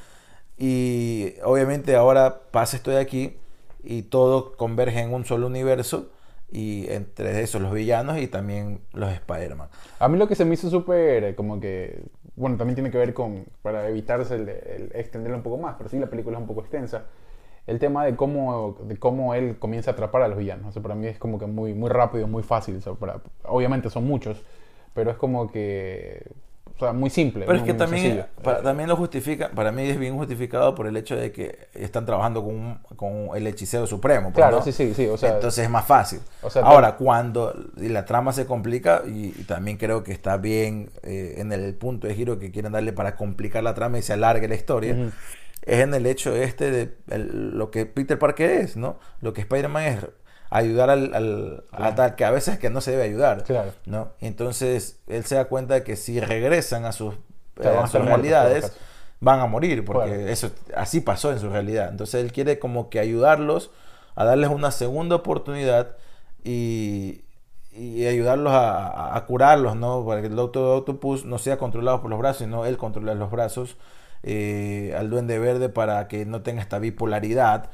Y obviamente ahora pasa esto de aquí y todo converge en un solo universo y entre esos los villanos y también los Spider-Man. A mí lo que se me hizo súper eh, como que, bueno, también tiene que ver con, para evitarse el, extenderlo un poco más, pero sí la película es un poco extensa, el tema de cómo, de cómo él comienza a atrapar a los villanos. O para mí es como que muy, muy rápido, muy fácil. obviamente son muchos, pero es como que, o sea, muy simple. Pero es que también, para- también lo justifica, para mí es bien justificado por el hecho de que están trabajando con, un- con el hechicero supremo. pues, Claro, ¿no? sí, sí, sí, o sea- Entonces es más fácil. O sea, Ahora, cuando la trama se complica, y, y también creo que está bien eh, en el punto de giro que quieren darle para complicar la trama y se alargue la historia, es en el hecho este de el- lo que Peter Parker es, ¿no? Lo que Spider-Man es ayudar al, al, a tal que a veces que no se debe ayudar. Claro. ¿no? Entonces él se da cuenta de que si regresan a sus, eh, a sus realidades, van a morir, porque eso así pasó en su realidad. Entonces él quiere como que ayudarlos a darles una segunda oportunidad y, y ayudarlos a, a- a curarlos, ¿no? Para que el Doctor Octopus no sea controlado por los brazos, sino él controlar los brazos. eh, al Duende Verde para que no tenga esta bipolaridad.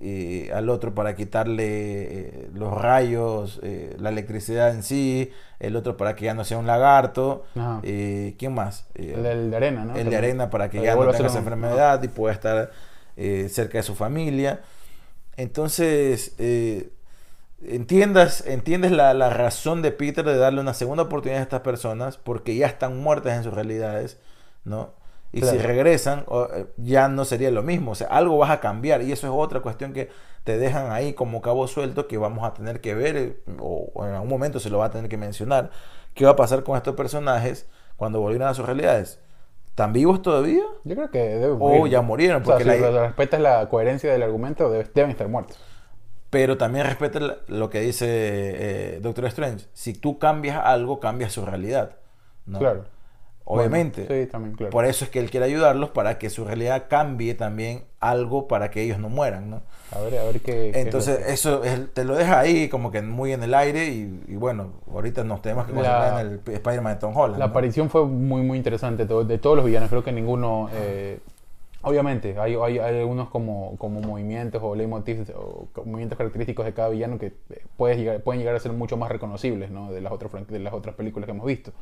Eh, al otro para quitarle eh, los rayos, eh, la electricidad en sí, el otro para que ya no sea un lagarto, ¿quién más? El, de arena, ¿no? el de arena para que ya no tenga esa un- enfermedad y pueda estar cerca de su familia. Entonces, entiendas, entiendes la, la razón de Peter de darle una segunda oportunidad a estas personas porque ya están muertas en sus realidades, ¿no? Y si regresan, eh, ya no sería lo mismo. O sea, algo vas a cambiar. Y eso es otra cuestión que te dejan ahí como cabo suelto que vamos a tener que ver, eh, o, en algún momento se lo va a tener que mencionar. ¿Qué va a pasar con estos personajes cuando volvieran a sus realidades? ¿Están vivos todavía? Yo creo que debe O ya murieron, O sea, porque si la- re- respetas la coherencia del argumento, debe- deben estar muertos. Pero también respeta lo que dice eh, Doctor Strange. Si tú cambias algo, cambias su realidad. ¿no? Claro. Obviamente. Bueno, sí, también, claro. Por eso es que él quiere ayudarlos para que su realidad cambie también algo para que ellos no mueran, ¿no? A ver, a ver qué. qué es Entonces, eso es- te lo deja ahí como que muy en el aire y, y bueno, ahorita nos tenemos que concentrar en el Spider-Man de Tom Holland. La ¿no? aparición fue muy, muy interesante de todos los villanos. Creo que ninguno. eh, obviamente, hay, hay, hay algunos como, como movimientos o leitmotivs o movimientos característicos de cada villano que eh, puedes llegar, pueden llegar a ser mucho más reconocibles ¿no? de, las otras, de las otras películas que hemos visto.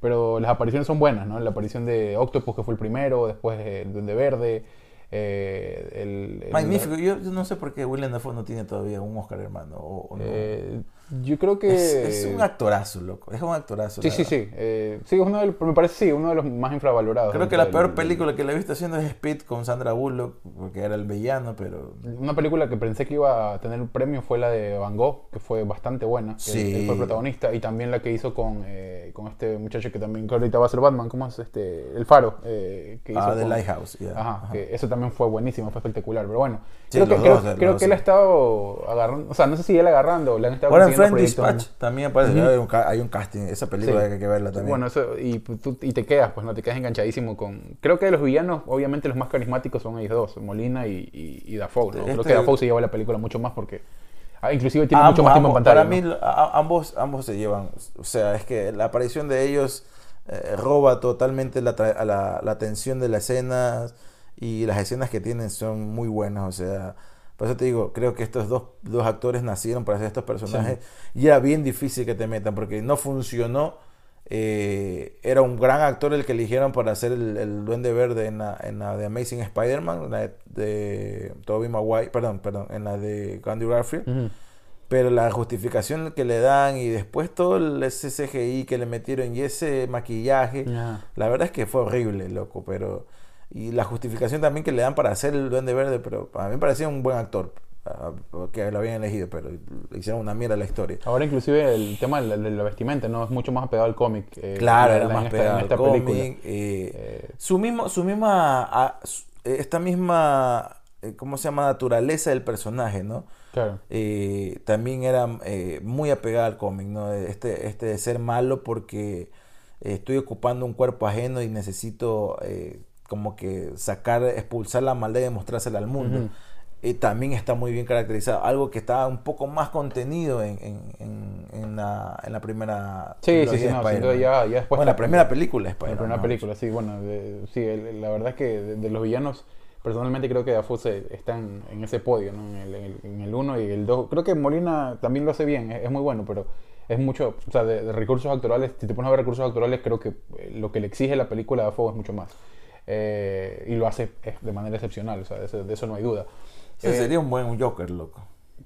Pero las apariciones son buenas, ¿no? La aparición de Octopus, que fue el primero, después el Duende Verde. eh, el, el- Magnífico. Yo, yo no sé por qué William Dafoe no tiene todavía un Oscar, hermano. o- o no. eh, yo creo que. es, es un actorazo, loco. Es un actorazo. Sí, sí, verdad. sí. eh, sí, uno me parece sí, uno de los más infravalorados. Creo que la del- peor película que le he visto haciendo es Speed con Sandra Bullock, porque era el villano, pero... Una película que pensé que iba a tener un premio fue la de Van Gogh, que fue bastante buena. Sí. Él, él fue el protagonista. Y también la que hizo con, eh, con este muchacho que también que ahorita va a ser Batman. ¿Cómo es? este El Faro. eh, que hizo Ah, The con- Lighthouse. ya. Ajá, Ajá. que eso también fue buenísimo, fue espectacular. Pero bueno, Sí, creo que, creo, dos, los creo dos, que él ha estado agarrando. O sea, no sé si él agarrando le han estado Ahora Friend Dispatch también aparece, hay, un, ca- hay un casting, esa película Sí. hay que verla también. Bueno, eso, y, pues, tú- y te quedas, pues no te quedas enganchadísimo con. Creo que de los villanos, obviamente los más carismáticos son ellos dos, Molina y, y, y Dafoe. ¿no? Creo Este- que Dafoe se lleva la película mucho más porque. ah, inclusive tiene Ambos- mucho más tiempo en pantalla. Para mí, ¿no? a- ambos, ambos se llevan, o sea, es que la aparición de ellos eh, roba totalmente la, tra- a la, la atención de las escenas y las escenas que tienen son muy buenas, o sea, por eso te digo, creo que estos dos, dos actores nacieron para hacer estos personajes y era bien difícil que te metan porque no funcionó. eh, era un gran actor el que eligieron para hacer el, el Duende Verde en la, en la de Amazing Spider-Man, la de, de Tobey Maguire, perdón, perdón, en la de Andrew Garfield. Pero la justificación que le dan y después todo el, ese CGI que le metieron y ese maquillaje, la verdad es que fue horrible, loco, pero... Y la justificación también que le dan para hacer el Duende Verde, pero a mí me parecía un buen actor. a- que lo habían elegido, pero le hicieron una mierda a la historia. Ahora inclusive el tema de la, vestimenta no es mucho más apegado al cómic. eh, Claro, era más en esta- pegado en esta al cómic. eh, Eh, su mismo, su misma, ah, esta misma, ¿cómo se llama? Naturaleza del personaje, ¿no? claro. eh, también era eh, muy apegada al cómic, ¿no? Este, este de ser malo porque estoy ocupando un cuerpo ajeno y necesito como que sacar, expulsar la maldad y demostrársela al mundo. Ujú. Eh, también está muy bien caracterizado. Algo que está un poco más contenido en, en, en- la, en la primera Sí, sí, sí, no, ya, ya después. Bueno, la primera película de la primera ¿no? película, sí, bueno, de- sí, el- la verdad es que de, de los villanos, personalmente creo que Dafoe se- están en ese podio, ¿no? El, en el 1 y el 2. Creo que Molina también lo hace bien, es, es muy bueno, pero es mucho, o sea, de, de recursos actorales, si te pones a ver recursos actorales, creo que eh, lo que le exige la película de Dafoe es mucho más. Eh, y lo hace eh, de manera excepcional, o sea, de eso, de eso no hay duda. Ese Eh, sería un buen Joker, loco.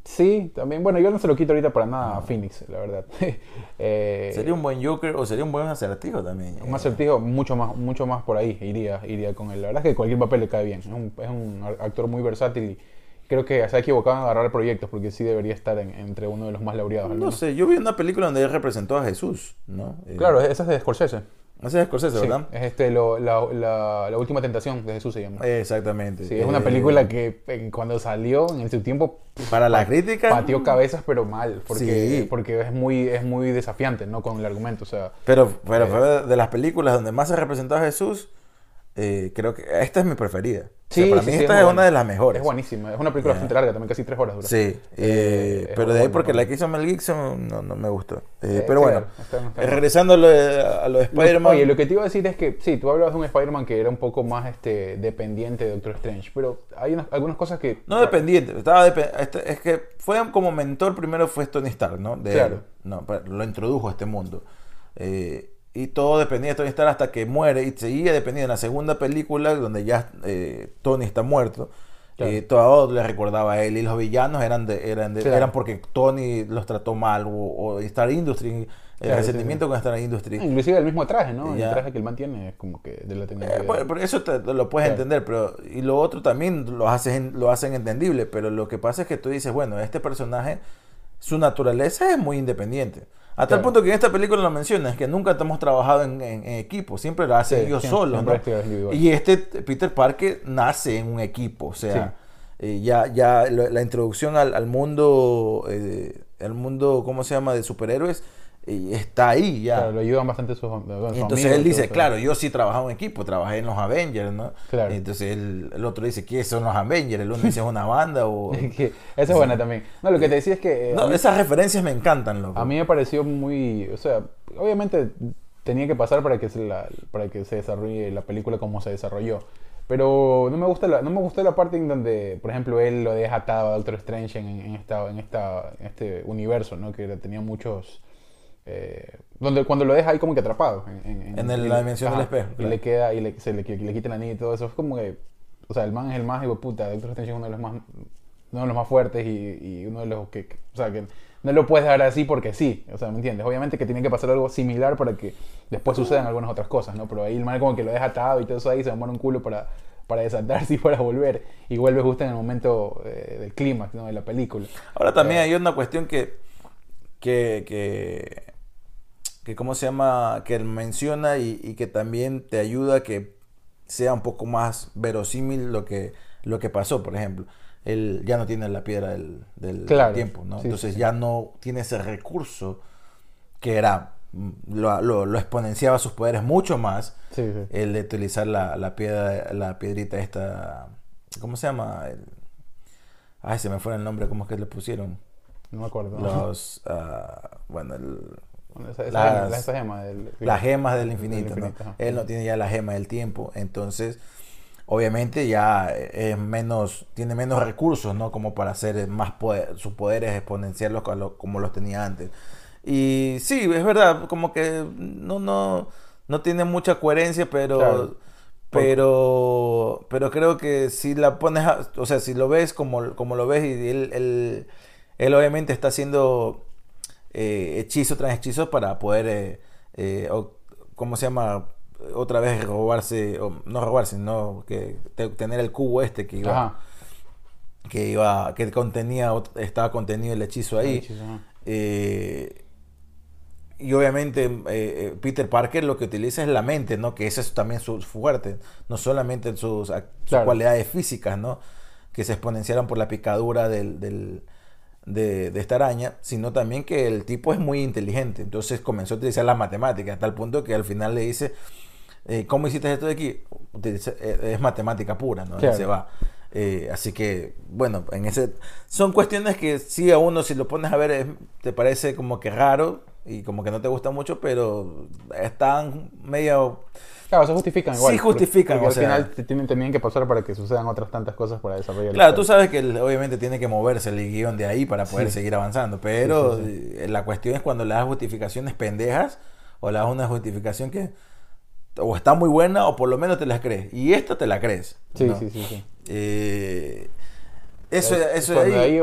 Sí, también, bueno, yo no se lo quito ahorita para nada a Phoenix, la verdad. Eh, Sería un buen Joker o sería un buen acertijo también. Un acertijo mucho más, mucho más por ahí iría, iría con él. La verdad es que cualquier papel le cae bien. Es un, es un actor muy versátil y creo que se ha equivocado en agarrar proyectos porque sí debería estar en- entre uno de los más laureados. No sé, yo vi una película donde él representó a Jesús, ¿no? Claro, esa es de Scorsese. Ese es Scorsese, Sí, ¿verdad? es este, lo- la, la- la última tentación de Jesús se llama. Exactamente. Sí, es una Eh, película que eh, cuando salió en su tiempo Para la crítica. pateó cabezas pero mal porque, Sí. porque es muy es muy desafiante no con el argumento o sea Pero, pero Eh. fue de las películas donde más se representó a Jesús, eh, creo que esta es mi preferida. O sea, Sí, para sí, mí sí, esta es, buena. una de las mejores. es buenísima es una película Ya. bastante larga también casi tres horas dura Sí, eh, Eh, pero de ahí porque la que hizo Mel Gibson no, no me gustó. Eh, pero bueno, está- está- regresando a lo de, a lo de Spider-Man. Oye, lo que te iba a decir es que sí, tú hablabas de un Spider-Man que era un poco más este, dependiente de Doctor Strange, pero hay unas- algunas cosas que... No dependiente, estaba este- es que fue como mentor primero fue Tony Stark, ¿no? De Claro. él. No, lo introdujo a este mundo. Eh, y todo dependía de Tony Stark hasta que muere y seguía dependiendo. En la segunda película, donde ya eh, Tony está muerto, Claro. eh, todo le recordaba a él. Y los villanos eran de, eran de- Claro. eran porque Tony los trató mal o, o Star Industry, el Claro, resentimiento con Star Industry. Inclusive el mismo traje, ¿no? Ya. El traje que el man tiene es como que de la tecnología. Eh, bueno, pero eso te- lo puedes entender, pero y lo otro también lo hacen, lo hacen entendible, pero lo que pasa es que tú dices, bueno, este personaje, su naturaleza es muy independiente. El Claro. punto que en esta película lo mencionas, que nunca hemos trabajado en, en- en equipo, siempre lo hacen Sí, ellos solos, ¿no? Y este Peter Parker nace en un equipo, o sea, eh, ya, ya la introducción al, al mundo, eh, el mundo, ¿cómo se llama?, de superhéroes, eh, está ahí ya. Claro, lo ayudan bastante sus, sus Entonces amigos, él dice, todo, claro, yo sí trabajaba en equipo, trabajé en los Avengers, ¿no? Claro. Entonces él- el otro dice, ¿qué son los Avengers? El uno dice, es una banda o... Esa es buena también. No, lo que te decía es que... eh, No, mí- esas referencias me encantan, loco. A mí me pareció muy, o sea, obviamente tenía que pasar para que se la, para que se desarrolle la película como se desarrolló. Pero no me gusta la, no me gustó la parte en donde, por ejemplo, él lo deja atado a Doctor Strange en, en esta, en esta, en este universo, ¿no? Que tenía muchos, eh, donde cuando lo deja ahí como que atrapado en, En el- la dimensión del espejo, y le queda y le, se le, le quita el anillo y todo eso. Es como que, o sea, el man es el más hijo de puta. Doctor Strange es uno de los más, uno de los más fuertes y, y uno de los que, que- o sea, que no lo puedes dejar así porque sí. O sea, ¿me entiendes? Obviamente que tiene que pasar algo similar para que después sucedan algunas otras cosas, ¿no? Pero ahí el man como que lo deja atado y todo eso ahí se demora un culo para, para desatarse y para volver. Y vuelve justo en el momento eh, del clímax, ¿no? De la película. Ahora también Eh. hay una cuestión que, que, que, que ¿cómo se llama? Que él menciona y, y que también te ayuda a que sea un poco más verosímil lo que, lo que pasó, por ejemplo. Él ya no tiene la piedra del, del Claro. tiempo, ¿no? Sí, Entonces sí, ya no tiene ese recurso que era, mm, lo, lo, lo exponenciaba sus poderes mucho más, Sí, el de utilizar la, la piedra, la piedrita esta, ¿cómo se llama? El- ay, se me fue el nombre, ¿cómo es que le pusieron? No me acuerdo. los ah, bueno el- Bueno, esa, esa las- gema, esa gema del- las gemas del infinito, Del ¿no? infinito, él no tiene ya la gema del tiempo entonces obviamente ya es menos tiene menos recursos no como para hacer más poder, sus poderes exponenciarlos como lo- como los tenía antes y sí es verdad como que no no no tiene mucha coherencia pero Claro. pero pero creo que si la pones a- o sea si lo ves como, como lo ves y él, él, él obviamente está haciendo eh, hechizo tras hechizo para poder eh, eh, o- ¿cómo se llama? otra vez robarse o no robarse sino que te- tener el cubo este que iba Ajá. que iba que contenía estaba contenido el hechizo ahí. El hechizo, ajá. Eh, y obviamente eh, Peter Parker lo que utiliza es la mente, ¿no? Que ese es también su fuerte, no solamente sus, sus Claro. cualidades físicas, ¿no? Que se exponenciaron por la picadura del, del- de, de esta araña, sino también que el tipo es muy inteligente. Entonces comenzó a utilizar las matemáticas, a tal punto que al final le dice, eh, ¿cómo hiciste esto de aquí? Utiliza- eh, es matemática pura, ¿no? Claro. se va. Eh, así que, bueno, en ese son cuestiones que sí a uno si lo pones a ver es- te parece como que raro y como que no te gusta mucho, pero están medio... Claro, se justifican igual. Sí justifican, porque o al sea- final tienen también que pasar para que sucedan otras tantas cosas para desarrollar la Claro, tú sabes que obviamente tiene que moverse el guion de ahí para poder Sí. seguir avanzando, pero Sí, sí, eh, la cuestión es cuando le das justificaciones pendejas o le das una justificación que o está muy buena o por lo menos te las crees. Y esto te la crees. Sí, ¿no? sí, sí, sí. Eh, eso, Es- eso ahí- Y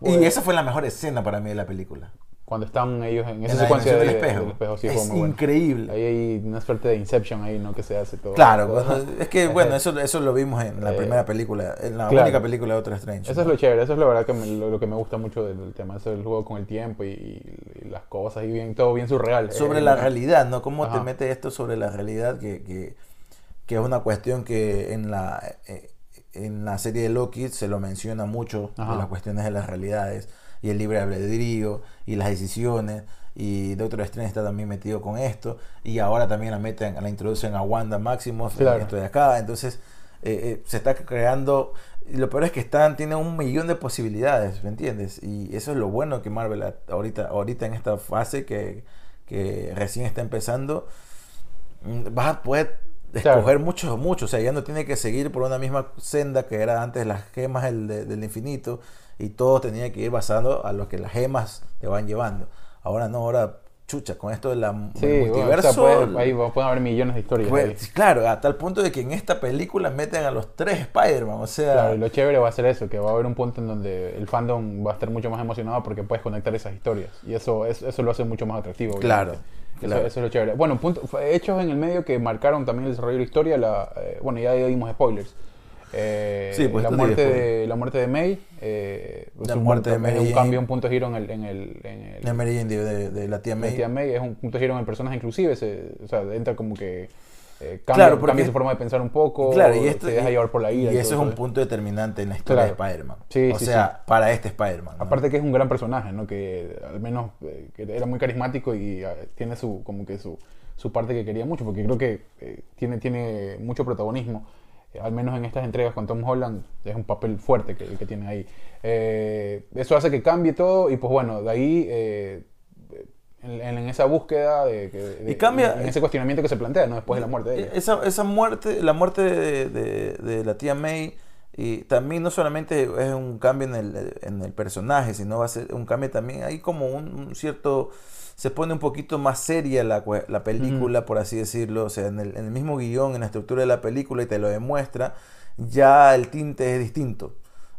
pues, esa fue la mejor escena para mí de la película. Cuando están ellos en esa En secuencia de, dimensión del espejo. sí, es bueno. increíble. Ahí hay una suerte de Inception ahí, ¿no? Que se hace todo. Claro, todo- bueno, es que bueno, eso, eso lo vimos en la Eh, primera película, en la claro. única película de Doctor Strange. Eso es lo chévere, eso es la verdad que me- lo, lo que me gusta mucho del, del tema, eso es el juego con el tiempo y, y las cosas y bien, todo bien surreal. sobre Eh, la ¿no? realidad, ¿no? ¿Cómo te Ajá. mete esto sobre la realidad? Que, que, que es una cuestión que en la, eh, en la serie de Loki se lo menciona mucho, de las cuestiones de las realidades y el libre albedrío y las decisiones. Y Doctor Strange está también metido con esto. Y ahora también la meten, la introducen a Wanda Maximoff Claro. esto de acá. Entonces eh, eh, se está creando. Y lo peor es que están, tienen un millón de posibilidades, ¿me entiendes? Y eso es lo bueno que Marvel ahorita, ahorita en esta fase que, que recién está empezando, mm, vas a poder Claro. escoger mucho, mucho. O sea, ya no tiene que seguir por una misma senda que era antes las gemas del, de- del infinito y todo tenía que ir basado a lo que las gemas te van llevando. Ahora no, ahora chucha, con esto de la Sí, del bueno, o multiverso. sea, puede- ahí pueden haber millones de historias. ahí. claro, a tal punto de que en esta película meten a los tres Spider-Man. O sea, Claro, y lo chévere va a ser eso, que va a haber un punto en donde el fandom va a estar mucho más emocionado porque puedes conectar esas historias. Y eso, es- eso lo hace mucho más atractivo. Claro, obviamente. Eso, claro. eso es lo chévere. Bueno, punto, hechos en el medio que marcaron también el desarrollo de la historia. La, eh, bueno, ya dimos spoilers. Eh, Sí, pues la, muerte de, la muerte de May. eh, La es un muerte de Mary Es un cambio, un punto de giro en el. En el, en el- Jane, de, de- la tía la May. tía May es un punto de giro en el personaje, inclusive. Se, o sea, entra como que. eh, cambia, Claro, porque- cambia su forma de pensar un poco. Claro, y esto se deja y- llevar por la ira. Y eso todo es un eso. punto determinante en la historia Claro. de Spider-Man. Sí, o sí, sea, para este Spider-Man. ¿no? Aparte que es un gran personaje, ¿no? Que al menos eh, que era muy carismático y eh, tiene su como que su, su parte que quería mucho, porque creo que eh, tiene, tiene mucho protagonismo. Al menos en estas entregas con Tom Holland es un papel fuerte que, que tiene ahí. Eh, eso hace que cambie todo y pues bueno, de ahí eh, en, en esa búsqueda de, de- Y cambia- en ese cuestionamiento que se plantea, ¿no? Después de la muerte de ella. Esa, esa muerte, la muerte de, de- de la tía May, y también no solamente es un cambio en el, en el personaje, sino va a ser un cambio también, hay como un, un cierto, se pone un poquito más seria la, la película, por así decirlo, o sea, en el, en el mismo guion, en la estructura de la película, y te lo demuestra, ya el tinte es distinto.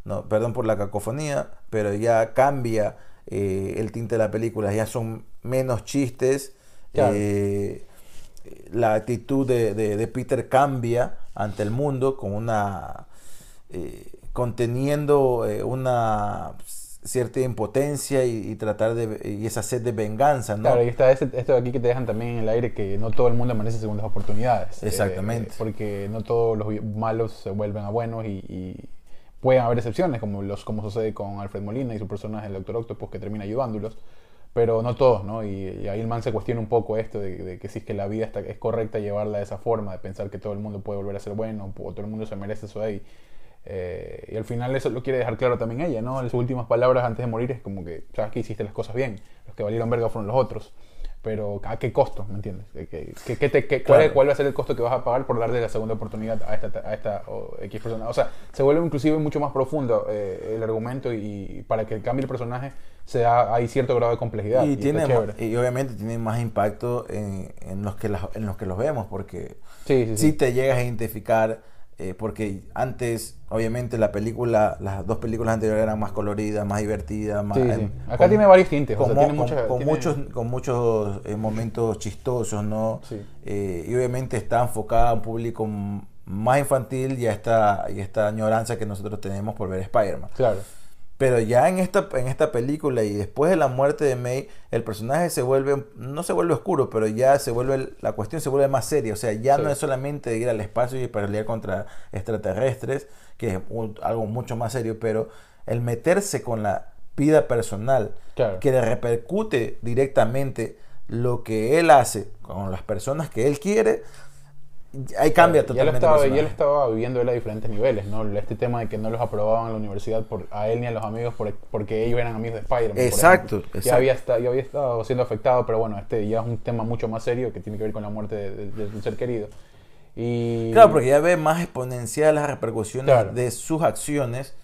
No, perdón por la cacofonía, pero ya cambia eh, el tinte de la película, ya son menos chistes. Claro. eh, la actitud de, de- de Peter cambia ante el mundo con una eh, conteniendo una cierta impotencia y, y tratar de y esa sed de venganza, ¿no? Claro, y está ese- esto de aquí que te dejan también en el aire que no todo el mundo merece segundas oportunidades. Exactamente. Eh, porque no todos los malos se vuelven a buenos y, y pueden haber excepciones, como los como sucede con Alfred Molina y su personaje, el Doctor Octopus, que termina ayudándolos. Pero no todos, ¿no? Y, y ahí el man se cuestiona un poco esto de, de que si es que la vida está, es correcta llevarla de esa forma, de pensar que todo el mundo puede volver a ser bueno o todo el mundo se merece eso de ahí. Eh, y al final eso lo quiere dejar claro también ella, ¿no? En sus últimas palabras antes de morir es como que, sabes que hiciste las cosas bien, los que valieron verga fueron los otros. Pero ¿a qué costo? ¿Me entiendes? ¿Qué, qué- qué- te- cuál, cuál va a ser el costo que vas a pagar por darle la segunda oportunidad a esta, a esta o X persona? O sea, se vuelve inclusive mucho más profundo eh, el argumento y, para que cambie el personaje se da, hay cierto grado de complejidad. y, está tiene y obviamente tiene más impacto en, en los que las- en los que los vemos porque Sí, sí, si sí. te llegas a identificar eh, porque antes obviamente la película las dos películas anteriores eran más coloridas más divertidas más Sí, sí. em, Acá con- tiene varios tintes. o con, sea, mo- tiene con- mucha- con tiene- muchos con muchos eh, momentos chistosos no Sí. Eh, y obviamente está enfocada a un público más infantil y a esta, y esta añoranza que nosotros tenemos por ver Spider-Man. Claro. Pero ya en esta, en esta película y después de la muerte de May, el personaje se vuelve, no se vuelve oscuro, pero ya se vuelve, la cuestión se vuelve más seria. O sea, ya Sí. no es solamente ir al espacio y pelear contra extraterrestres, que es un- algo mucho más serio, pero el meterse con la vida personal, Claro. que le repercute directamente lo que él hace con las personas que él quiere, ahí cambia totalmente. estaba, ya lo estaba viviendo él a diferentes niveles, ¿no? Este tema de que no los aprobaban en la universidad por, a él ni a los amigos por- porque ellos eran amigos de Spider-Man. Exacto, exacto. Ya había, esta- ya había estado siendo afectado, pero bueno, este ya es un tema mucho más serio que tiene que ver con la muerte de, de- de un ser querido. Y, Claro, porque ya ve más exponencial las repercusiones Claro. de sus acciones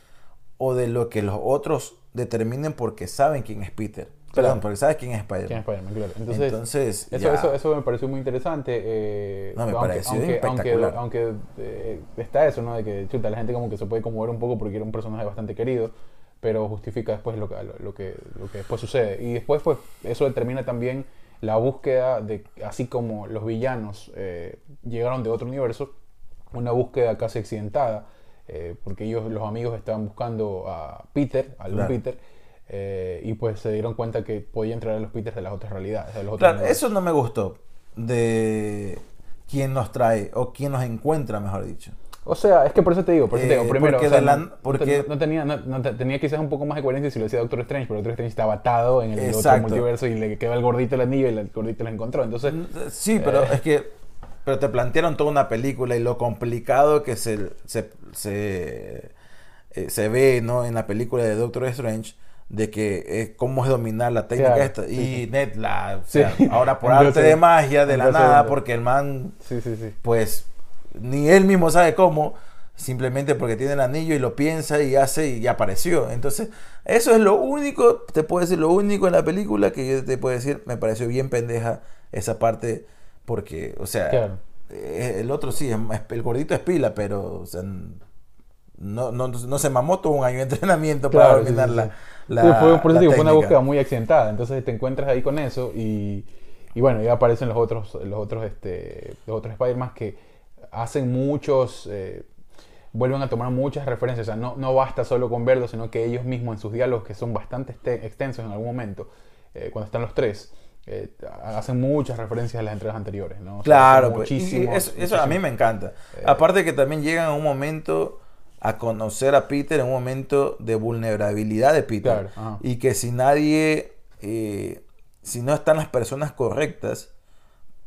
o de lo que los otros determinen porque saben quién es Peter. Perdón, porque sabes quién es Spider-Man. ¿Quién es Spider-Man? Claro. Entonces, Entonces, eso, ya. eso, eso me pareció muy interesante. eh, No, me aunque, pareció aunque, espectacular. aunque, eh, está eso, ¿no? De que chuta, la gente como que se puede conmover un poco porque era un personaje bastante querido, pero justifica después lo que, lo, lo que, lo que después sucede. Y después, pues, eso determina también la búsqueda de, así como los villanos eh, llegaron de otro universo, una búsqueda casi accidentada, porque ellos, los amigos, estaban buscando a Peter, al Claro. Peter, eh, y pues se dieron cuenta que podían traer a los Peters de las otras realidades. De los otros Claro, eso no me gustó de quién nos trae o quién nos encuentra, mejor dicho. O sea, es que por eso te digo, por eso te Eh, digo, primero, porque o sea, de la- no- porque- tenía, no, no te- tenía quizás un poco más de coherencia si lo decía Doctor Strange, pero Doctor Strange estaba atado en el otro multiverso y le quedó el gordito el anillo y el gordito lo encontró. Entonces, Sí, pero Eh. es que pero te plantearon toda una película y lo complicado que se, se, se, eh, se ve ¿no? en la película de Doctor Strange de que eh, cómo es dominar la técnica esta. sí, Y Ned, la, o Sí. sea, ahora por arte de magia, de la nada, porque el man, sí, sí, sí. pues, ni él mismo sabe cómo, simplemente porque tiene el anillo y lo piensa y hace y ya apareció. Entonces, eso es lo único, te puedo decir, lo único en la película que yo te puedo decir, me pareció bien pendeja esa parte, porque, o sea, eh, el otro sí, el gordito es pila, pero, o sea, no, no, no se mamó todo un año de entrenamiento para Claro, sí, dominar sí, la, sí. fue, por eso digo, fue una búsqueda muy accidentada. Entonces te encuentras ahí con eso y, y bueno, ya aparecen los otros, los otros, este, los otros Spider-Man que hacen muchos, eh, vuelven a tomar muchas referencias. O sea, no, no basta solo con verlo, sino que ellos mismos en sus diálogos, que son bastante este- extensos en algún momento, eh, cuando están los tres, eh, hacen muchas referencias a las entregas anteriores. ¿no? O sea, Claro, pues, muchísimos, eso, eso a mí me encanta. Eh, Aparte que también llegan a un momento a conocer a Peter en un momento de vulnerabilidad de Peter. Claro, y que si nadie, eh, si no están las personas correctas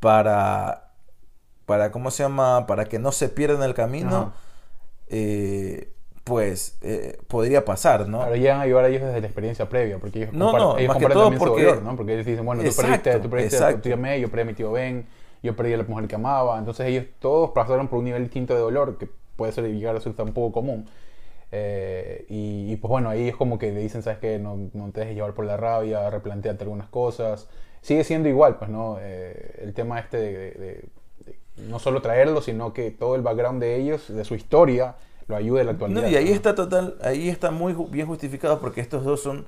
para, para, ¿cómo se llama? Para que no se pierdan el camino, eh, pues eh, podría pasar, ¿no? Claro, llegan a ayudar a ellos desde la experiencia previa, porque ellos, No, no, ellos más que comparten todo también su porque- dolor, ¿no? Porque ellos dicen, bueno, tú Exacto, perdiste, tú perdiste a tu May, yo perdí a mi tío Ben, yo perdí a la mujer que amaba, entonces ellos todos pasaron por un nivel distinto de dolor que puede ser llegar a ser tan poco común. Eh, y, y, pues bueno, ahí es como que le dicen, ¿sabes qué? No, no te dejes llevar por la rabia, replanteate algunas cosas. Sigue siendo igual, pues, ¿no? Eh, el tema este de, de- de- de no solo traerlo, sino que todo el background de ellos, de su historia, lo ayude en la actualidad. No, y ahí ¿no? está total, ahí está muy bien justificado porque estos dos son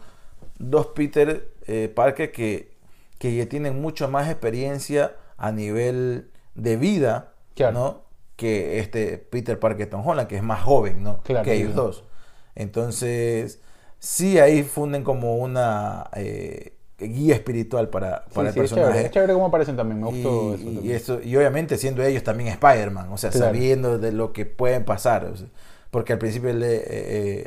dos Peter eh, Parker que, que ya tienen mucho más experiencia a nivel de vida, Claro. ¿no? Que este Peter Parker Tom Holland, que es más joven, ¿no? Claro, que ellos sí. dos. Entonces, sí ahí funden como una eh, guía espiritual para, Sí, para sí, el es chévere, personaje. es chévere cómo aparecen también, me Y, gustó eso. y- también. y eso, y obviamente siendo ellos también Spider-Man, o sea, Claro. sabiendo de lo que pueden pasar. o sea, porque al principio le, eh,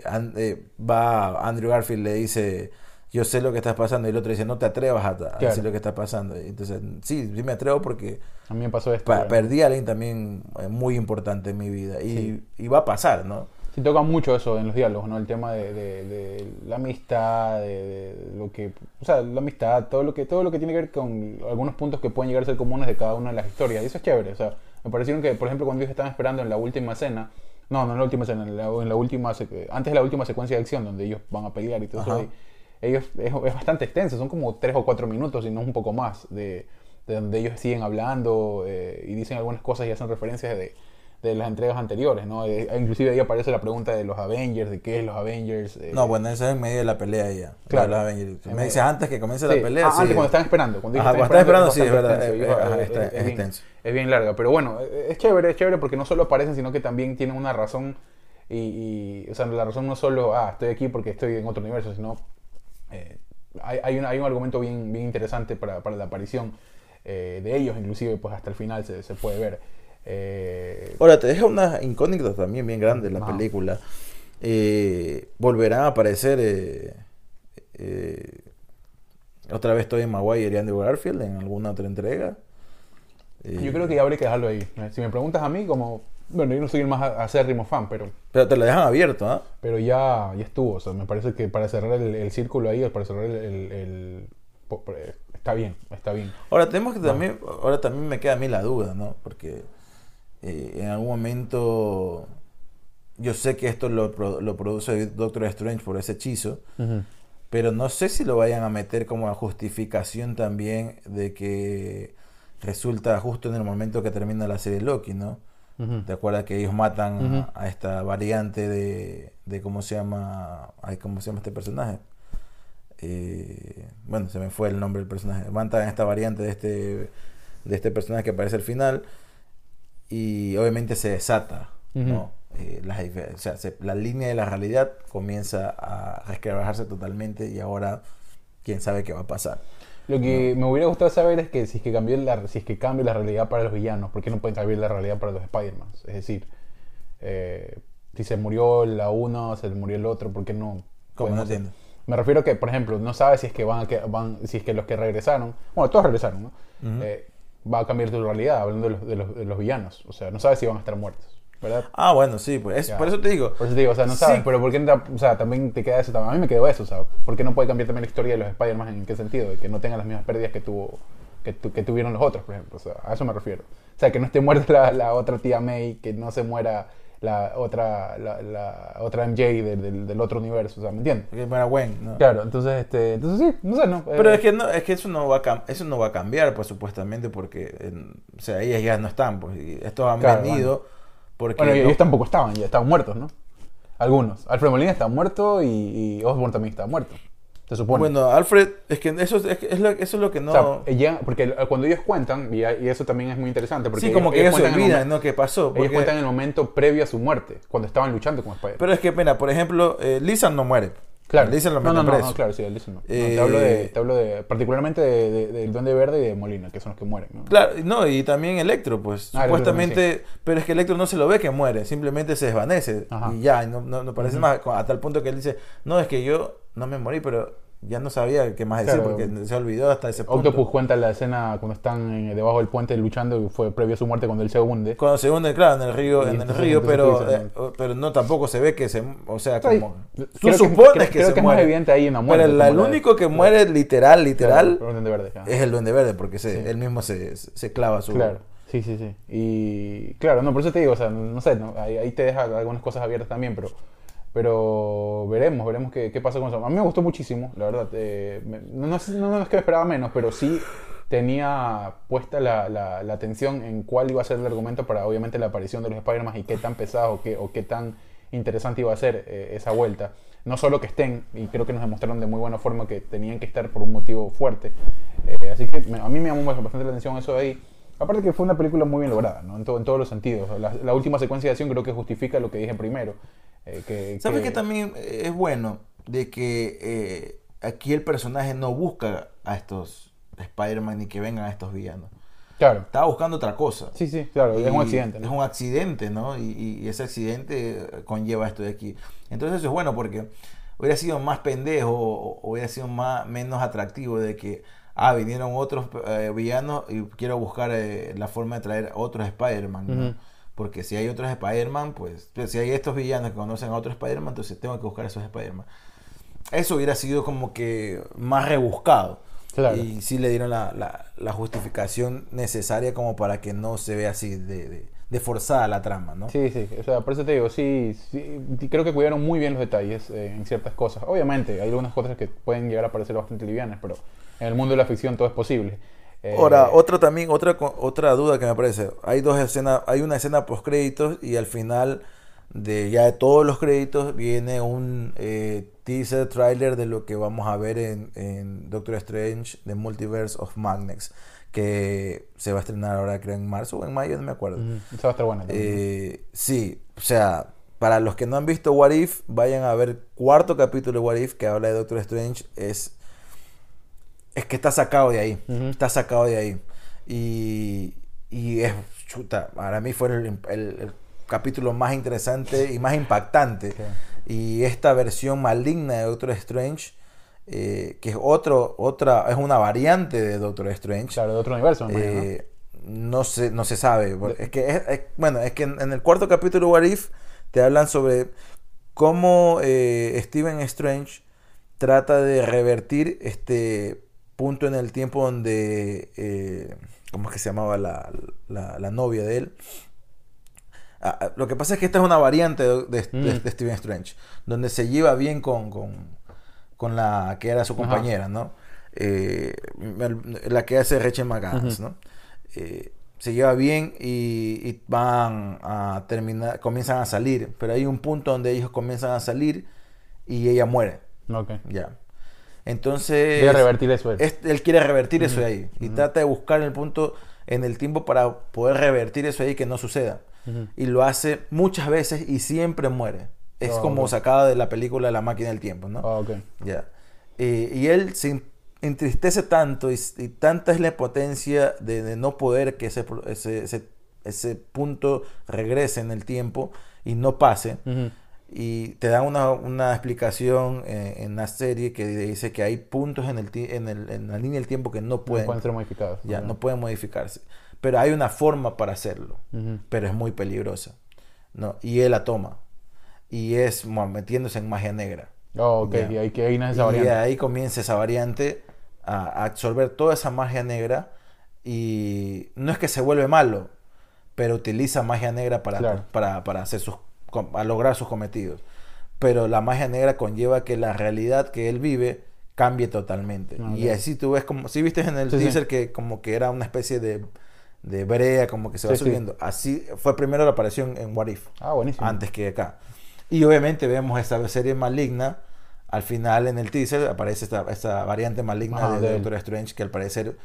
eh, eh, va Andrew Garfield le dice, yo sé lo que está pasando, y el otro dice, no te atrevas a, Claro. decir lo que está pasando. Y Entonces, sí, sí me atrevo porque A mí me pasó esto. pa- perdí a alguien también eh, muy importante en mi vida. Y, Sí. y va a pasar, ¿no? Sí, toca mucho eso en los diálogos, ¿no? El tema de, de- de la amistad, de, de lo que... O sea, la amistad, todo lo que todo lo que tiene que ver con algunos puntos que pueden llegar a ser comunes de cada una de las historias. Y eso es chévere, o sea, me parecieron que, por ejemplo, cuando ellos estaban esperando en la última escena, no, no en la última escena, en la, en la última, antes de la última secuencia de acción, donde ellos van a pelear y todo eso, ahí, ellos, es, es bastante extenso, son como tres o cuatro minutos, y no un poco más, de, de donde ellos siguen hablando eh, y dicen algunas cosas y hacen referencias de, de las entregas anteriores, ¿no? Eh, inclusive ahí aparece la pregunta de los Avengers, de qué es los Avengers. eh, No, bueno, eso es en medio de la pelea ya. Claro. Claro. Avengers. En Me dices antes que comience sí. la pelea. Ah, sí. antes cuando están esperando. Cuando Ajá, cuando están esperando, sí, es verdad, es- es es bien-. Es bien larga, pero bueno, es chévere, es chévere porque no solo aparecen, sino que también tienen una razón y, y, o sea, la razón no solo, ah, estoy aquí porque estoy en otro universo, sino eh, hay, hay, un, hay un argumento bien, bien interesante para, para la aparición eh, de ellos, inclusive pues hasta el final se, se puede ver. Eh, Ahora, te deja una incógnita también bien grande la Ajá. película. Volverán a aparecer otra vez Tobey Maguire y Andrew Garfield en alguna otra entrega. Yo creo que ya habría que dejarlo ahí. Si me preguntas a mí, como, bueno, yo no soy el más acérrimo fan, pero Pero te lo dejan abierto, ¿ah? Pero ya, ya estuvo, o sea, me parece que para cerrar el, el círculo ahí, para cerrar el, el- el- po- está bien, está bien. Ahora tenemos que también, ahora también me queda a mí la duda, ¿no? Porque eh, en algún momento yo sé que esto lo, lo produce Doctor Strange por ese hechizo, pero no sé si lo vayan a meter como a justificación también de que resulta justo en el momento que termina la serie Loki, ¿no? ¿Te acuerdas que ellos matan a- esta variante de, de cómo se llama, ay, cómo se llama este personaje? Eh, bueno, se me fue el nombre del personaje. Matan a esta variante de este de este personaje que aparece al final y obviamente se desata, ¿no? Eh, dif- o sea, se- la línea de la realidad comienza a resquebrajarse totalmente y ahora quién sabe qué va a pasar. Lo que me hubiera gustado saber es que si es que cambió la, si es que cambia la realidad para los villanos, ¿por qué no pueden cambiar la realidad para los Spider-Man? Es decir, eh, si se murió la uno, se murió el otro, ¿por qué no? Pueden No entiendo. Me refiero a que, por ejemplo, no sabes si es que van, a que van si es que los que regresaron, bueno, todos regresaron, ¿no? Eh, va a cambiar tu realidad, hablando de los, de los- de los villanos. O sea, no sabes si van a estar muertos, ¿verdad? Ah, bueno, sí, pues es- Ya. por eso te digo. Por eso te digo, o sea, no Sí. sabes, pero ¿por qué no te- o sea, también te queda eso? A mí me quedó eso, o sea, ¿por qué no puede cambiar también la historia de los Spider-Man en qué sentido? De que no tengan las mismas pérdidas que tuvo que, tu- que tuvieron los otros, por ejemplo. O sea, a eso me refiero. O sea, que no esté muerta la, la otra tía May, que no se muera la otra, la, la otra MJ del, del- del otro universo, o sea, ¿me entiendes? Que muera Gwen, ¿no? Claro, entonces, este, entonces sí, no sé, ¿no? Pero Eh, es que no, es que eso no va a eso no va a cambiar, pues supuestamente, porque o sea, ellas ya no están, pues, y estos han Claro, venido porque Bueno, no- ellos tampoco estaban, ya estaban muertos, ¿no? Algunos. Alfred Molina está muerto y, y Osborn también está muerto. Se supone. Bueno, Alfred, es que eso es, es lo, eso es lo que no... O sea, ella- porque el- cuando ellos cuentan, y, eso también es muy interesante, porque sí, como que ellos se cuentan el olvidan, momen- ¿no? ¿Qué pasó? Ellos Porque- cuentan el momento previo a su muerte, cuando estaban luchando con Spider. Pero es que, mira, por ejemplo, eh, Lisa no muere. Claro. Lisa lo no, no, meten no, preso. no, claro, sí, Lisa no. No, Eh, te, hablo de, te hablo de, particularmente de, de- del Duende Verde y de Molina, que son los que mueren, ¿no? Claro, no, y también Electro, pues Ah, Electro supuestamente, pero es que Electro no se lo ve que muere, simplemente se desvanece Ajá. y ya, no, no parece más, a tal punto que él dice, no, es que yo no me morí, pero ya no sabía qué más decir Claro. porque se olvidó hasta ese punto. Octopus cuenta la escena cuando están en- debajo del puente luchando y fue previo a su muerte cuando él se hunde. Cuando se hunde, claro, en el río, en el río, pero, eh, pero no tampoco se ve que se, o sea, como creo tú que- supones creo- que creo se que es muere. más evidente ahí en la muerte. pero el la- único que muere literal, literal, Claro, el Verde. ajá. es el Duende Verde, porque se, Sí. él mismo se, se clava su... Claro, sí, sí, sí. Y claro, no, por eso te digo, o sea, no sé, no, ahí, ahí te deja algunas cosas abiertas también, pero, pero veremos, veremos qué, qué pasa con eso. A mí me gustó muchísimo, la verdad. eh, me- no, sé- no- es que esperaba menos, pero sí tenía puesta la, la, la atención en cuál iba a ser el argumento para obviamente la aparición de los Spider-Man y qué tan pesado o qué, o qué tan interesante iba a ser eh, esa vuelta. No solo que estén, y creo que nos demostraron de muy buena forma que tenían que estar por un motivo fuerte. Eh, así que me- a mí me llamó bastante la atención eso de ahí. Aparte que fue una película muy bien lograda, ¿no? En, to- en todos los sentidos. La, la última secuencia de acción creo que justifica lo que dije primero. eh, que, ¿Sabes que- que también eh, es bueno? De que eh, aquí el personaje no busca a estos Spider-Man ni que vengan a estos villanos. Claro. Estaba buscando otra cosa. Sí, sí, claro. es un accidente, Es ¿no? un accidente, ¿no? Y, y- ese accidente conlleva esto de aquí. Entonces eso es bueno porque hubiera sido más pendejo o o hubiera sido más, menos atractivo de que, ah, vinieron otros eh, villanos y quiero buscar eh, la forma de traer otros Spider-Man, ¿no? Porque si hay otros Spider-Man, pues, pues, si hay estos villanos que conocen a otros Spider-Man, entonces tengo que buscar a esos Spider-Man. Eso hubiera sido como que más rebuscado. Claro. Y sí le dieron la, la- la justificación necesaria como para que no se vea así de, de- de forzada la trama, ¿no? Sí, sí, o sea, por eso te digo, sí, sí, creo que cuidaron muy bien los detalles eh, en ciertas cosas. Obviamente, hay algunas cosas que pueden llegar a parecer bastante livianas, pero en el mundo de la ficción todo es posible. Eh, Ahora, otra también, otra, otra duda que me aparece. Hay dos escenas, hay una escena post créditos y al final de ya de todos los créditos viene un eh, teaser trailer de lo que vamos a ver en, en Doctor Strange The Multiverse of Madness que se va a estrenar ahora creo en marzo o en mayo, no me acuerdo. ujú, esa va a estar también. Eh, sí, o sea, para los que no han visto What If, vayan a ver cuarto capítulo de What If que habla de Doctor Strange. Es, es que está sacado de ahí. Está sacado de ahí. Y, y es, chuta, para mí fue el, el- el capítulo más interesante y más impactante. Sí. Y esta versión maligna de Doctor Strange, eh, que es otro, otra, es una variante de Doctor Strange. Claro, de otro universo. Eh, no se, no se sabe. Es que es, es- bueno, es que en, en el cuarto capítulo de What If te hablan sobre cómo eh, Stephen Strange trata de revertir este punto en el tiempo donde eh, ¿cómo es que se llamaba la, la- la novia de él? Ah, ah, lo que pasa es que esta es una variante de, de- de- Mm. de Stephen Strange, donde se lleva bien con, con, con la que era su Ajá. compañera, ¿no? Eh, la que hace Rachel McAdams. ¿no? Eh, se lleva bien y, y van a terminar, comienzan a salir, pero hay un punto donde ellos comienzan a salir y ella muere, Ok. ya. Entonces, a revertir eso. él. es- él quiere revertir eso de ahí y trata de buscar el punto en el tiempo para poder revertir eso ahí que no suceda. Y lo hace muchas veces y siempre muere. Es Oh, como ok. sacado de la película La máquina del tiempo, ¿no? Ah, ok. Ya. Eh, y él se en- entristece tanto y, y tanta es la potencia de, de no poder que ese, ese, ese, ese punto regrese en el tiempo y no pase. Y te dan una, una explicación eh, en la serie que dice que hay puntos en, el, en, el- en la línea del tiempo que no No pueden, pueden ser modificados. ya, no pueden modificarse. Pero hay una forma para hacerlo pero es muy peligrosa. ¿no? Y él la toma. Y es metiéndose en magia negra. Oh, ok. Y ahí que ahí nace esa y variante. ahí comienza esa variante a, absorber toda esa magia negra. Y no es que se vuelve malo, pero utiliza magia negra para, Claro. para, para hacer sus, a lograr sus cometidos. Pero la magia negra conlleva que la realidad que él vive cambie totalmente. Ah, Y así tú ves como, si viste en el Sí, sí. teaser que como que era una especie de, de brea, como que se va Sí, sí. subiendo. Así fue primero la aparición en What If Ah, buenísimo. antes que acá. Y obviamente vemos esta serie maligna. Al final en el teaser aparece esta, esta variante maligna de, de. Doctor Strange que al parecer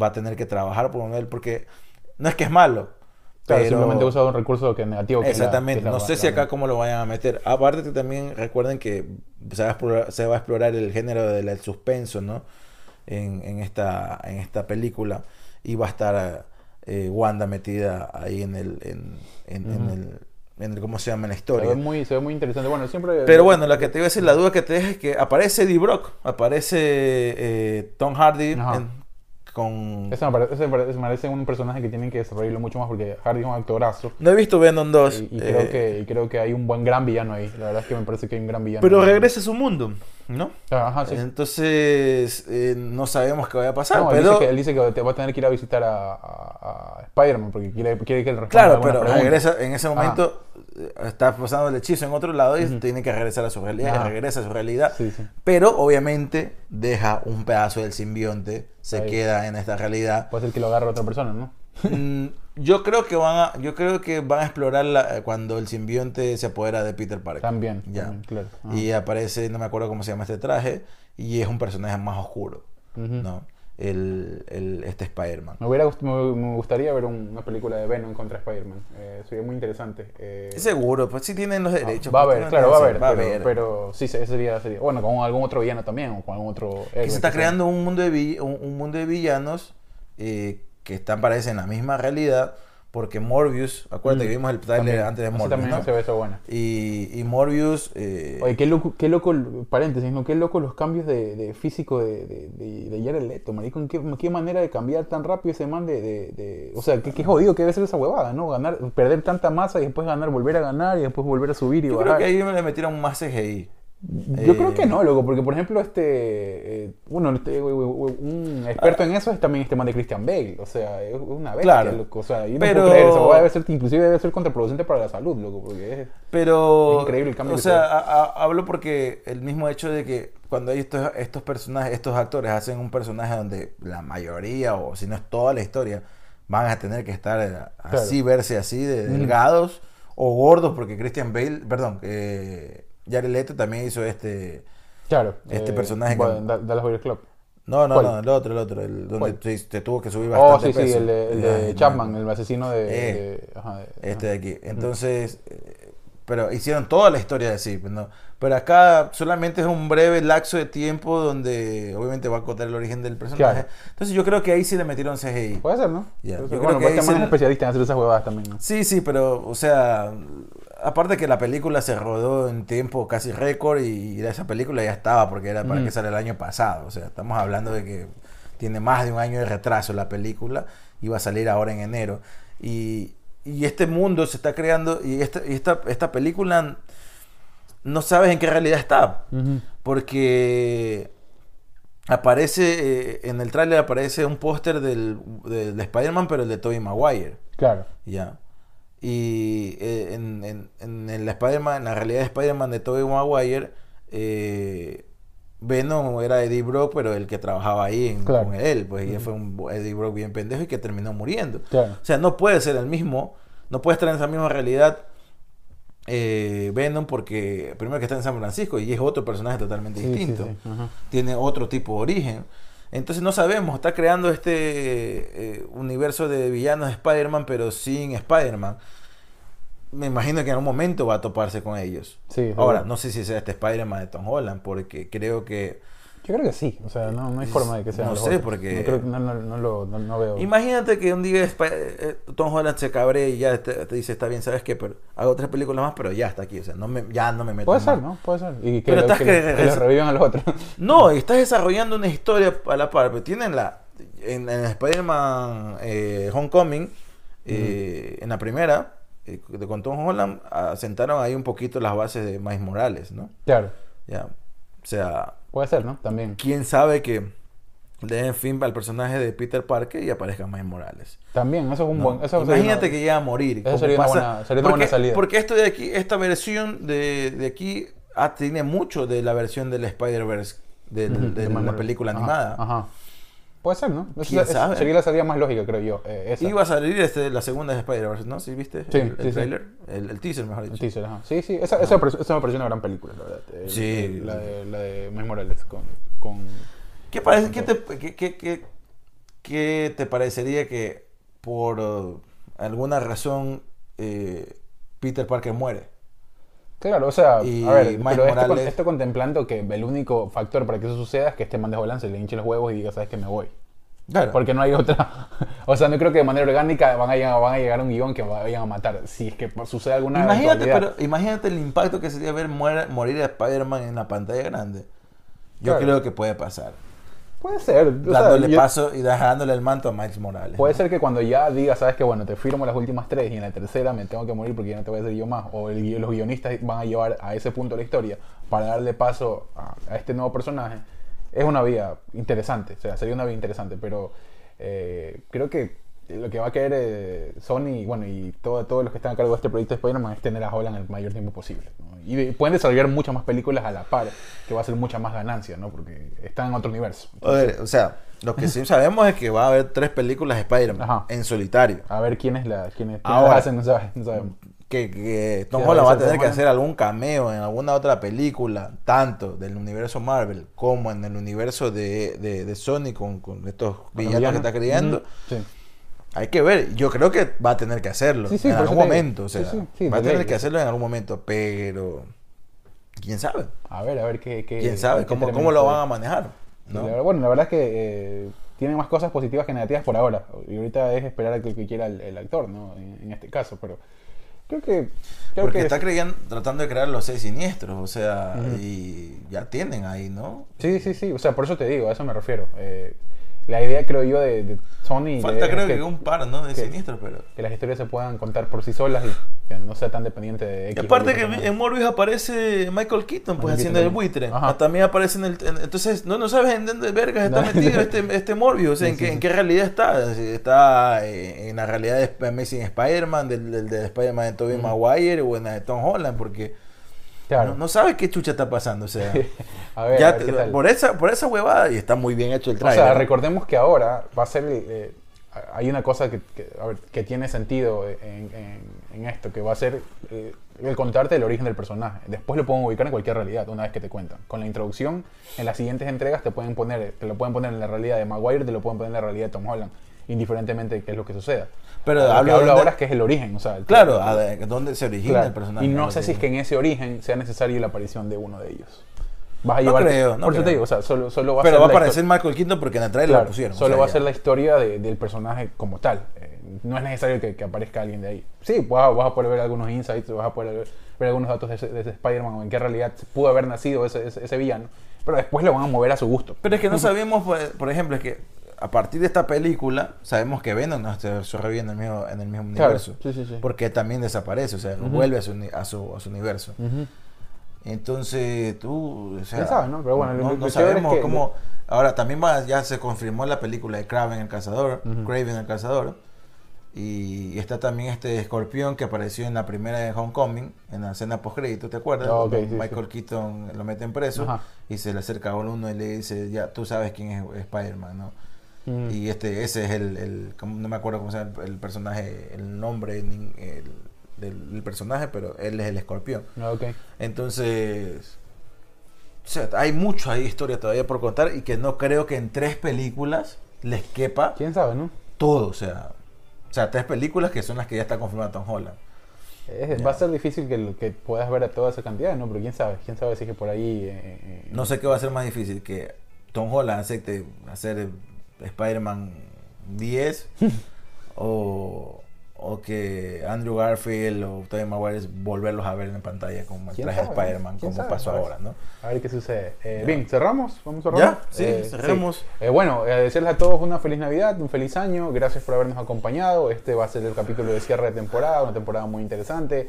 va a tener que trabajar por él porque no es que es malo. Claro, pero- simplemente usa un recurso que es negativo. Que la- Exactamente. que es la- no sé si acá cómo lo vayan a meter. Aparte que también recuerden que se va a explorar, se va a explorar el género del del suspenso, ¿no? En, en esta, en esta película. Y va a estar eh, Wanda metida ahí en el, en, en- en el, en ¿cómo se llama? En la Se historia. ve, muy, se ve muy interesante. Bueno, siempre. Pero bueno, la que te iba a decir, la duda que te deja es que aparece Eddie Brock, aparece eh, Tom Hardy en- con... Ese me, parece, ese me parece- un personaje que tienen que desarrollarlo mucho más porque Hardy es un actorazo. No he visto Venom 2, Y, y eh, creo que, y creo que hay un buen gran villano ahí. La verdad es que me parece que hay un gran villano. pero regresa a su mundo, ¿no? Ah, Ajá, sí. Entonces, eh, no sabemos qué vaya a pasar, No, él, pero... dice que, él dice que te va a tener que ir a visitar a, a- a Spider-Man porque quiere, quiere que responda Claro, pero preguntas. regresa, en ese momento eh, está pasando el hechizo en otro lado y Ujú. tiene que regresar a su realidad, Ajá. regresa a su realidad. Sí, sí. Pero obviamente deja un pedazo del simbionte, se Ahí. queda en esta realidad. Puede ser que lo agarre otra persona, ¿no? Yo creo que van a, yo creo que van a explorar la- cuando el simbionte se apodera de Peter Parker. También. Ya. también, claro. Ajá. Y aparece, no me acuerdo cómo se llama este traje, y es un personaje más oscuro. ¿no? El, el- este Spider-Man. Me, hubiera, me, me gustaría ver un- una película de Venom contra Spider-Man. Eh, sería muy interesante. Eh, Seguro, pues sí tienen los derechos. Va a pues, haber, claro, va a haber. pero, sí, sería, sería. Bueno, con algún otro villano también, o con algún otro. que se está creando un mundo de, vi- un, un mundo de villanos eh, que están, parece, en la misma realidad, porque Morbius, acuérdate Mm. que vimos el trailer También. antes de Morbius, también ¿no? se ve eso buena. Y, y Morbius... eh, Oye, qué loco, qué loco, paréntesis, ¿no? Qué loco los cambios de, de físico de, de, de, Jared Leto, marico. ¿En qué, qué manera de cambiar tan rápido ese man de... o sea, qué, qué jodido que debe ser esa huevada, ¿no? Ganar, perder tanta masa y después ganar, volver a ganar y después volver a subir y yo bajar. creo que ahí le metieron más CGI. Yo Eh, creo que no, loco, porque por ejemplo, este, eh, bueno, este, un experto en eso es también este man de Christian Bale, o sea, es una bestia, Claro. loco, o sea, yo no Pero- puedo creer eso, debe ser, inclusive debe ser contraproducente para la salud, loco, porque es... Pero... Es increíble el cambio O que sea, a- a- hablo porque el mismo hecho de que cuando hay estos, estos personajes, estos actores hacen un personaje donde la mayoría, o si no es toda la historia, van a tener que estar eh, así, verse así, de delgados o gordos, porque Christian Bale, perdón, eh, Jared Leto también hizo este, Claro. este eh, personaje bueno, que- Da- Dallas Buyers Club. no, no, ¿Cuál? no, el otro, el otro, el donde te, te tuvo que subir Oh, bastante sí, sí, peso. el de, el de Ay, Chapman, no, el asesino de... Eh, de- ajá, de- Este ajá. de aquí. Entonces, eh, pero hicieron toda la historia de sí, pues, ¿no? Pero acá solamente es un breve lapso de tiempo donde obviamente va a contar el origen del personaje. Claro. Entonces yo creo que ahí sí le metieron CGI. Puede ser, ¿no? Puede yo ser. creo bueno, que ahí es especialista en hacer esas huevadas también, ¿no? Sí, sí, pero, o sea, aparte que la película se rodó en tiempo casi récord y esa película ya estaba porque era para que sale el año pasado. O sea, estamos hablando de que tiene más de un año de retraso la película, iba a salir ahora en enero. Y, y este mundo se está creando y esta, y esta, esta película no sabes en qué realidad está. Porque aparece, eh, en el tráiler aparece un póster del, del Spider-Man, pero el de Tobey Maguire. Claro. Ya. Y eh, en, en, en el Spider-Man, en la realidad de Spider-Man de Tobey Maguire, eh, Venom era Eddie Brock, pero el que trabajaba ahí Claro. con él, pues y fue un Eddie Brock bien pendejo y que terminó muriendo. Claro. O sea, no puede ser el mismo, no puede estar en esa misma realidad eh, Venom porque primero que está en San Francisco y es otro personaje totalmente Sí, distinto sí, tiene otro tipo de origen. Entonces no sabemos, está creando este eh, universo de villanos de Spider-Man, pero sin Spider-Man. Me imagino que en algún momento va a toparse con ellos. Sí, Ahora, no sé si sea este Spider-Man de Tom Holland, porque creo que... Yo creo que sí, o sea, no, no hay forma de que sea. No sé, porque- No, creo que no, no, lo, no, veo. Imagínate que un día Spi- eh, Tom Holland se cabre y ya te, te dice, está bien, ¿sabes qué? Pero hago tres películas más, pero ya está aquí. O sea, no me, ya no me meto Puede más. ser, ¿no? Puede ser. Y que, Pero lo- estás que, que- que lo revivan a los otros. No, estás desarrollando una historia a la par. Pero tienen la. En, en Spider-Man eh, Homecoming, eh, en la primera, eh, con Tom Holland, asentaron ahí un poquito las bases de Miles Morales, ¿no? Claro. Ya. O sea, Puede ser, ¿no? También. quién sabe que le den fin al personaje de Peter Parker y aparezca Miles Morales. También, eso es un ¿no? buen. Eso Imagínate una- que llegue a morir. Eso sería una buena- sería una porque, buena salida. Porque esto de aquí, esta versión de, de aquí ah, tiene mucho de la versión del Spider-Verse, de de la película Ajá, animada. Ajá. Puede ser, ¿no? Eso- ¿Quién eso sabe? Sería la salida más lógica, creo yo. eh, esa. Iba a salir este, la segunda de Spider-Verse, ¿no? ¿Sí viste? Sí, el, el sí, sí. trailer, El, el teaser, mejor El dicho. teaser, ajá. Sí, sí, esa, esa, esa me pareció una gran película, la verdad. El- Sí. el- La de, la de Morales con. con ¿Qué, parece, qué, te, qué, qué- qué- qué te parecería que por uh, alguna razón eh, Peter Parker muere? Claro, o sea, Y a ver, pero esto, con- Morales- esto contemplando que el único factor para que eso suceda es que este man de se le hinche los huevos y diga, sabes que me voy. Claro. Porque no hay otra. o sea, no creo que de manera orgánica van a llegar, van a, llegar a un guion que vayan a matar. Si es que sucede alguna imagínate, pero, imagínate el impacto que sería ver morir a Spider-Man en la pantalla grande. Yo Claro. creo que puede pasar. Puede ser. o sea, dándole yo- paso y dejándole el manto a Miles Morales. Puede ¿no? ser que cuando ya diga, sabes que bueno, te firmo las últimas tres y en la tercera me tengo que morir porque ya no te voy a hacer yo más. O el los guionistas van a llevar a ese punto la historia para darle paso a, a este nuevo personaje. Es una vía interesante, o sea, sería una vía interesante, pero eh, creo que lo que va a querer eh, Sony y, bueno, y todo- todos los que están a cargo de este proyecto de Spider-Man es tener a Holland el mayor tiempo posible. ¿no? Y de- pueden desarrollar muchas más películas a la par, que va a ser mucha más ganancia, ¿no? porque están en otro universo. Ver, o sea, lo que sí sabemos es que va a haber tres películas de Spider-Man en solitario. A ver quiénes la, quiénes, quiénes Ahora. las hacen, no, no sabemos. Que, que Tom Holland va a tener que hacer algún cameo en alguna otra película, tanto del universo Marvel como en el universo de, de, de Sony con, con estos villanos que está creando. Ujú, Sí. Hay que ver, yo creo que va a tener que hacerlo Sí, sí, en algún momento, o sea, Sí, va a tener que hacerlo en algún momento, pero quién sabe, A ver, a ver qué. qué quién sabe cómo, cómo lo van a manejar, ¿no? la verdad- bueno, la verdad es que eh, tiene más cosas positivas que negativas por ahora. Y ahorita es esperar a que, que quiera el, el actor, ¿no? En, en este caso, pero creo que. Creo Porque que está creyendo, tratando de crear los seis siniestros, o sea, y ya tienen ahí, ¿no? Sí, sí, sí. O sea, por eso te digo, a eso me refiero. Eh, la idea, creo yo, de, de Sony. Falta creo que, un par, ¿no? De siniestros, pero... que las historias se puedan contar por sí solas y que no sea tan dependiente de X aparte que en Morbius aparece Michael Keaton, pues Michael haciendo el buitre. Ajá. Ah, También aparece en el... en- entonces, no, no sabes en dónde vergas está No. metido este, este Morbius, o sea, en, Sí, qué, sí, en qué realidad está. Está eh, en la realidad de Amazing Spider-Man, del, del, del Spider-Man de Tobey Ujú. Maguire o en la de Tom Holland, porque... Claro. No, no sabes qué chucha está pasando. O sea, A ver, ya a ver te- qué tal. por esa por esa huevada y está muy bien hecho el O trailer. sea, recordemos que ahora va a ser. eh, hay una cosa que, que, a ver, que tiene sentido en, en- en esto, que va a ser eh, el contarte el origen del personaje. Después lo pueden ubicar en cualquier realidad, una vez que te cuentan. Con la introducción, en las siguientes entregas te pueden poner, te lo pueden poner en la realidad de Maguire, te lo pueden poner en la realidad de Tom Holland, indiferentemente de qué es lo que suceda. Pero Lo que hablo de- ahora es que es el origen, o sea, el- Claro, a de- ¿dónde se origina Claro. el personaje? Y no sé si es que en ese origen sea necesario la aparición de uno de ellos. Vas a No llevar. creo, no por eso te creo. digo, o sea, solo, solo va a Pero ser va a la aparecer Michael Keaton porque en el trailer Claro, lo pusieron. o Solo sea, va a ser la historia de- del personaje como tal. Eh, no es necesario que, que aparezca alguien de ahí. Sí, vas a, vas a poder ver algunos insights, vas a poder ver, ver algunos datos de de Spider-Man o en qué realidad pudo haber nacido ese, ese, ese villano. Pero después lo van a mover a su gusto. Pero es que no sabemos, por, por ejemplo, es que a partir de esta película sabemos que Venom no se sobrevive en el mismo, en el mismo Claro, universo. sí, sí, sí. Porque también desaparece, o sea, no Ujú. vuelve a su, a su, a su universo. Entonces, tú, o sea, ¿Quién sabe, no? Pero bueno, no, no es sabemos que- cómo... Ahora, también va, ya se confirmó la película de Kraven el Cazador, Ujú. Kraven el Cazador, y está también este escorpión que apareció en la primera de Homecoming, en la escena post-crédito, ¿te acuerdas? Ah, sí, Michael Keaton lo meten preso, Ajá. y se le acerca a uno y le dice, ya, tú sabes quién es Spider-Man, ¿no? Mm. Y este, ese es el, el no me acuerdo cómo se llama el, el personaje, el nombre el- del, del personaje, pero él es el escorpión. Ah, ok. Entonces, o sea, hay mucho ahí historia todavía por contar y que no creo que en tres películas les quepa ¿Quién sabe, no? todo, o sea, o sea, tres películas que son las que ya está confirmada Tom Holland. Es-. Va a ser difícil que, que puedas ver a toda esa cantidad, ¿no? Pero quién sabe, quién sabe si es que por ahí... eh, eh, No sé qué va a ser más difícil, que Tom Holland acepte hacer Spider-Man 10 o, o que Andrew Garfield o Tobey Maguire volverlos a ver en la pantalla con el ¿Quién traje de? Spider-Man, ¿Quién como sabe? pasó ahora, ¿no? A ver qué sucede. Eh, bien, ¿cerramos? ¿Vamos a cerrar? Ya, sí, cerremos. Eh, bueno, eh, decirles a todos una feliz Navidad, un feliz año. Gracias por habernos acompañado. Este va a ser el capítulo de cierre de temporada, una temporada muy interesante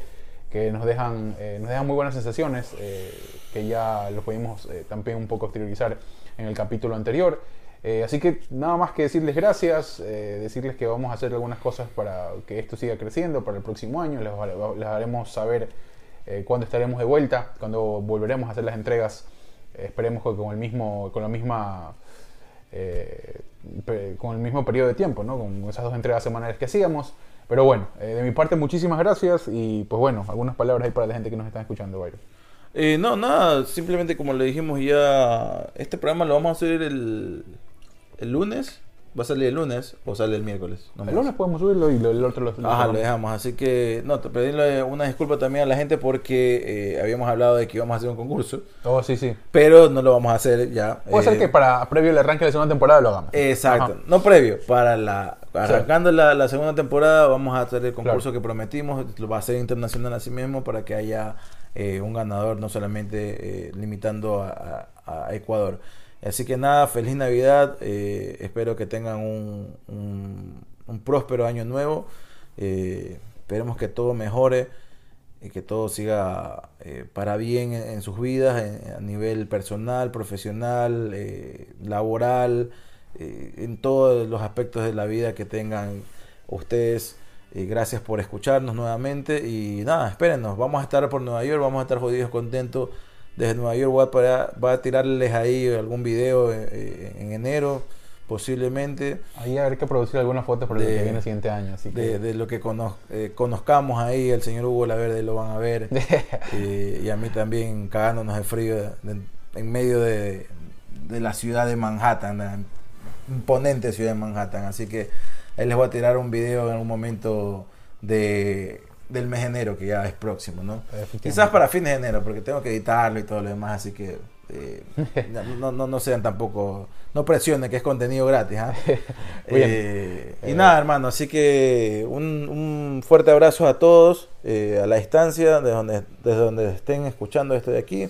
que nos dejan, eh, nos dejan muy buenas sensaciones eh, que ya lo pudimos eh, también un poco exteriorizar en el capítulo anterior. Eh, así que nada más que decirles gracias, eh, decirles que vamos a hacer algunas cosas para que esto siga creciendo para el próximo año. Les, haremos saber eh, cuándo estaremos de vuelta, cuando volveremos a hacer las entregas. Esperemos que con el mismo, con la misma, eh, con el mismo periodo de tiempo, ¿no? Con esas dos entregas semanales que hacíamos. Pero bueno, de mi parte muchísimas gracias y pues bueno, algunas palabras ahí para la gente que nos está escuchando, Byron. No, nada, simplemente como le dijimos ya, este programa lo vamos a hacer el, el lunes, va a salir el lunes o sale el miércoles. No El lunes podemos subirlo y lo- el otro lo, lo Ajá, lo dejamos. Así que, no, te pedirle una disculpa también a la gente porque eh, habíamos hablado de que íbamos a hacer un concurso, Oh, sí, sí. pero no lo vamos a hacer ya. Puede ser eh, que para previo al arranque de la segunda temporada lo hagamos. Exacto, Ajá. no previo, para la arrancando la, la segunda temporada vamos a hacer el concurso que prometimos, lo va a ser internacional así mismo para que haya eh, un ganador, no solamente eh, limitando a, a- a Ecuador. Así que nada, feliz Navidad, eh, espero que tengan un, un- próspero año nuevo, eh, esperemos que todo mejore y que todo siga eh, para bien en, sus vidas, a nivel personal, profesional, eh, laboral, en todos los aspectos de la vida que tengan ustedes. Gracias por escucharnos nuevamente y nada, espérenos, vamos a estar por Nueva York, vamos a estar jodidos contentos desde Nueva York. Voy a, voy a tirarles ahí algún video eh, eh, en enero, posiblemente. Ahí habrá que producir algunas fotos para lo De- que viene el siguiente año. Así que... de, de lo que eh, conozcamos ahí, el señor Hugo Laverde lo van a ver. Eh, y a mí también cagándonos de frío de- en medio de, de la ciudad de Manhattan, la imponente ciudad de Manhattan. Así que ahí les voy a tirar un video en algún momento de del mes de enero, que ya es próximo, ¿no? Quizás para fines de enero, porque tengo que editarlo y todo lo demás, así que eh, no, no, no sean tampoco, no presionen que es contenido gratis. Bien. Eh, y Eh, nada, hermano, así que un, un fuerte abrazo a todos eh, a la distancia, desde donde, desde donde estén escuchando esto de aquí.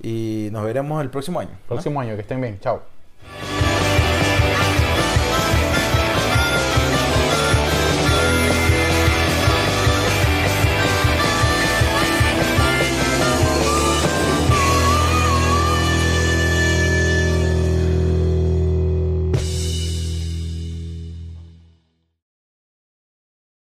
Y nos veremos el próximo año. ¿no? Próximo año, que estén bien. Chao.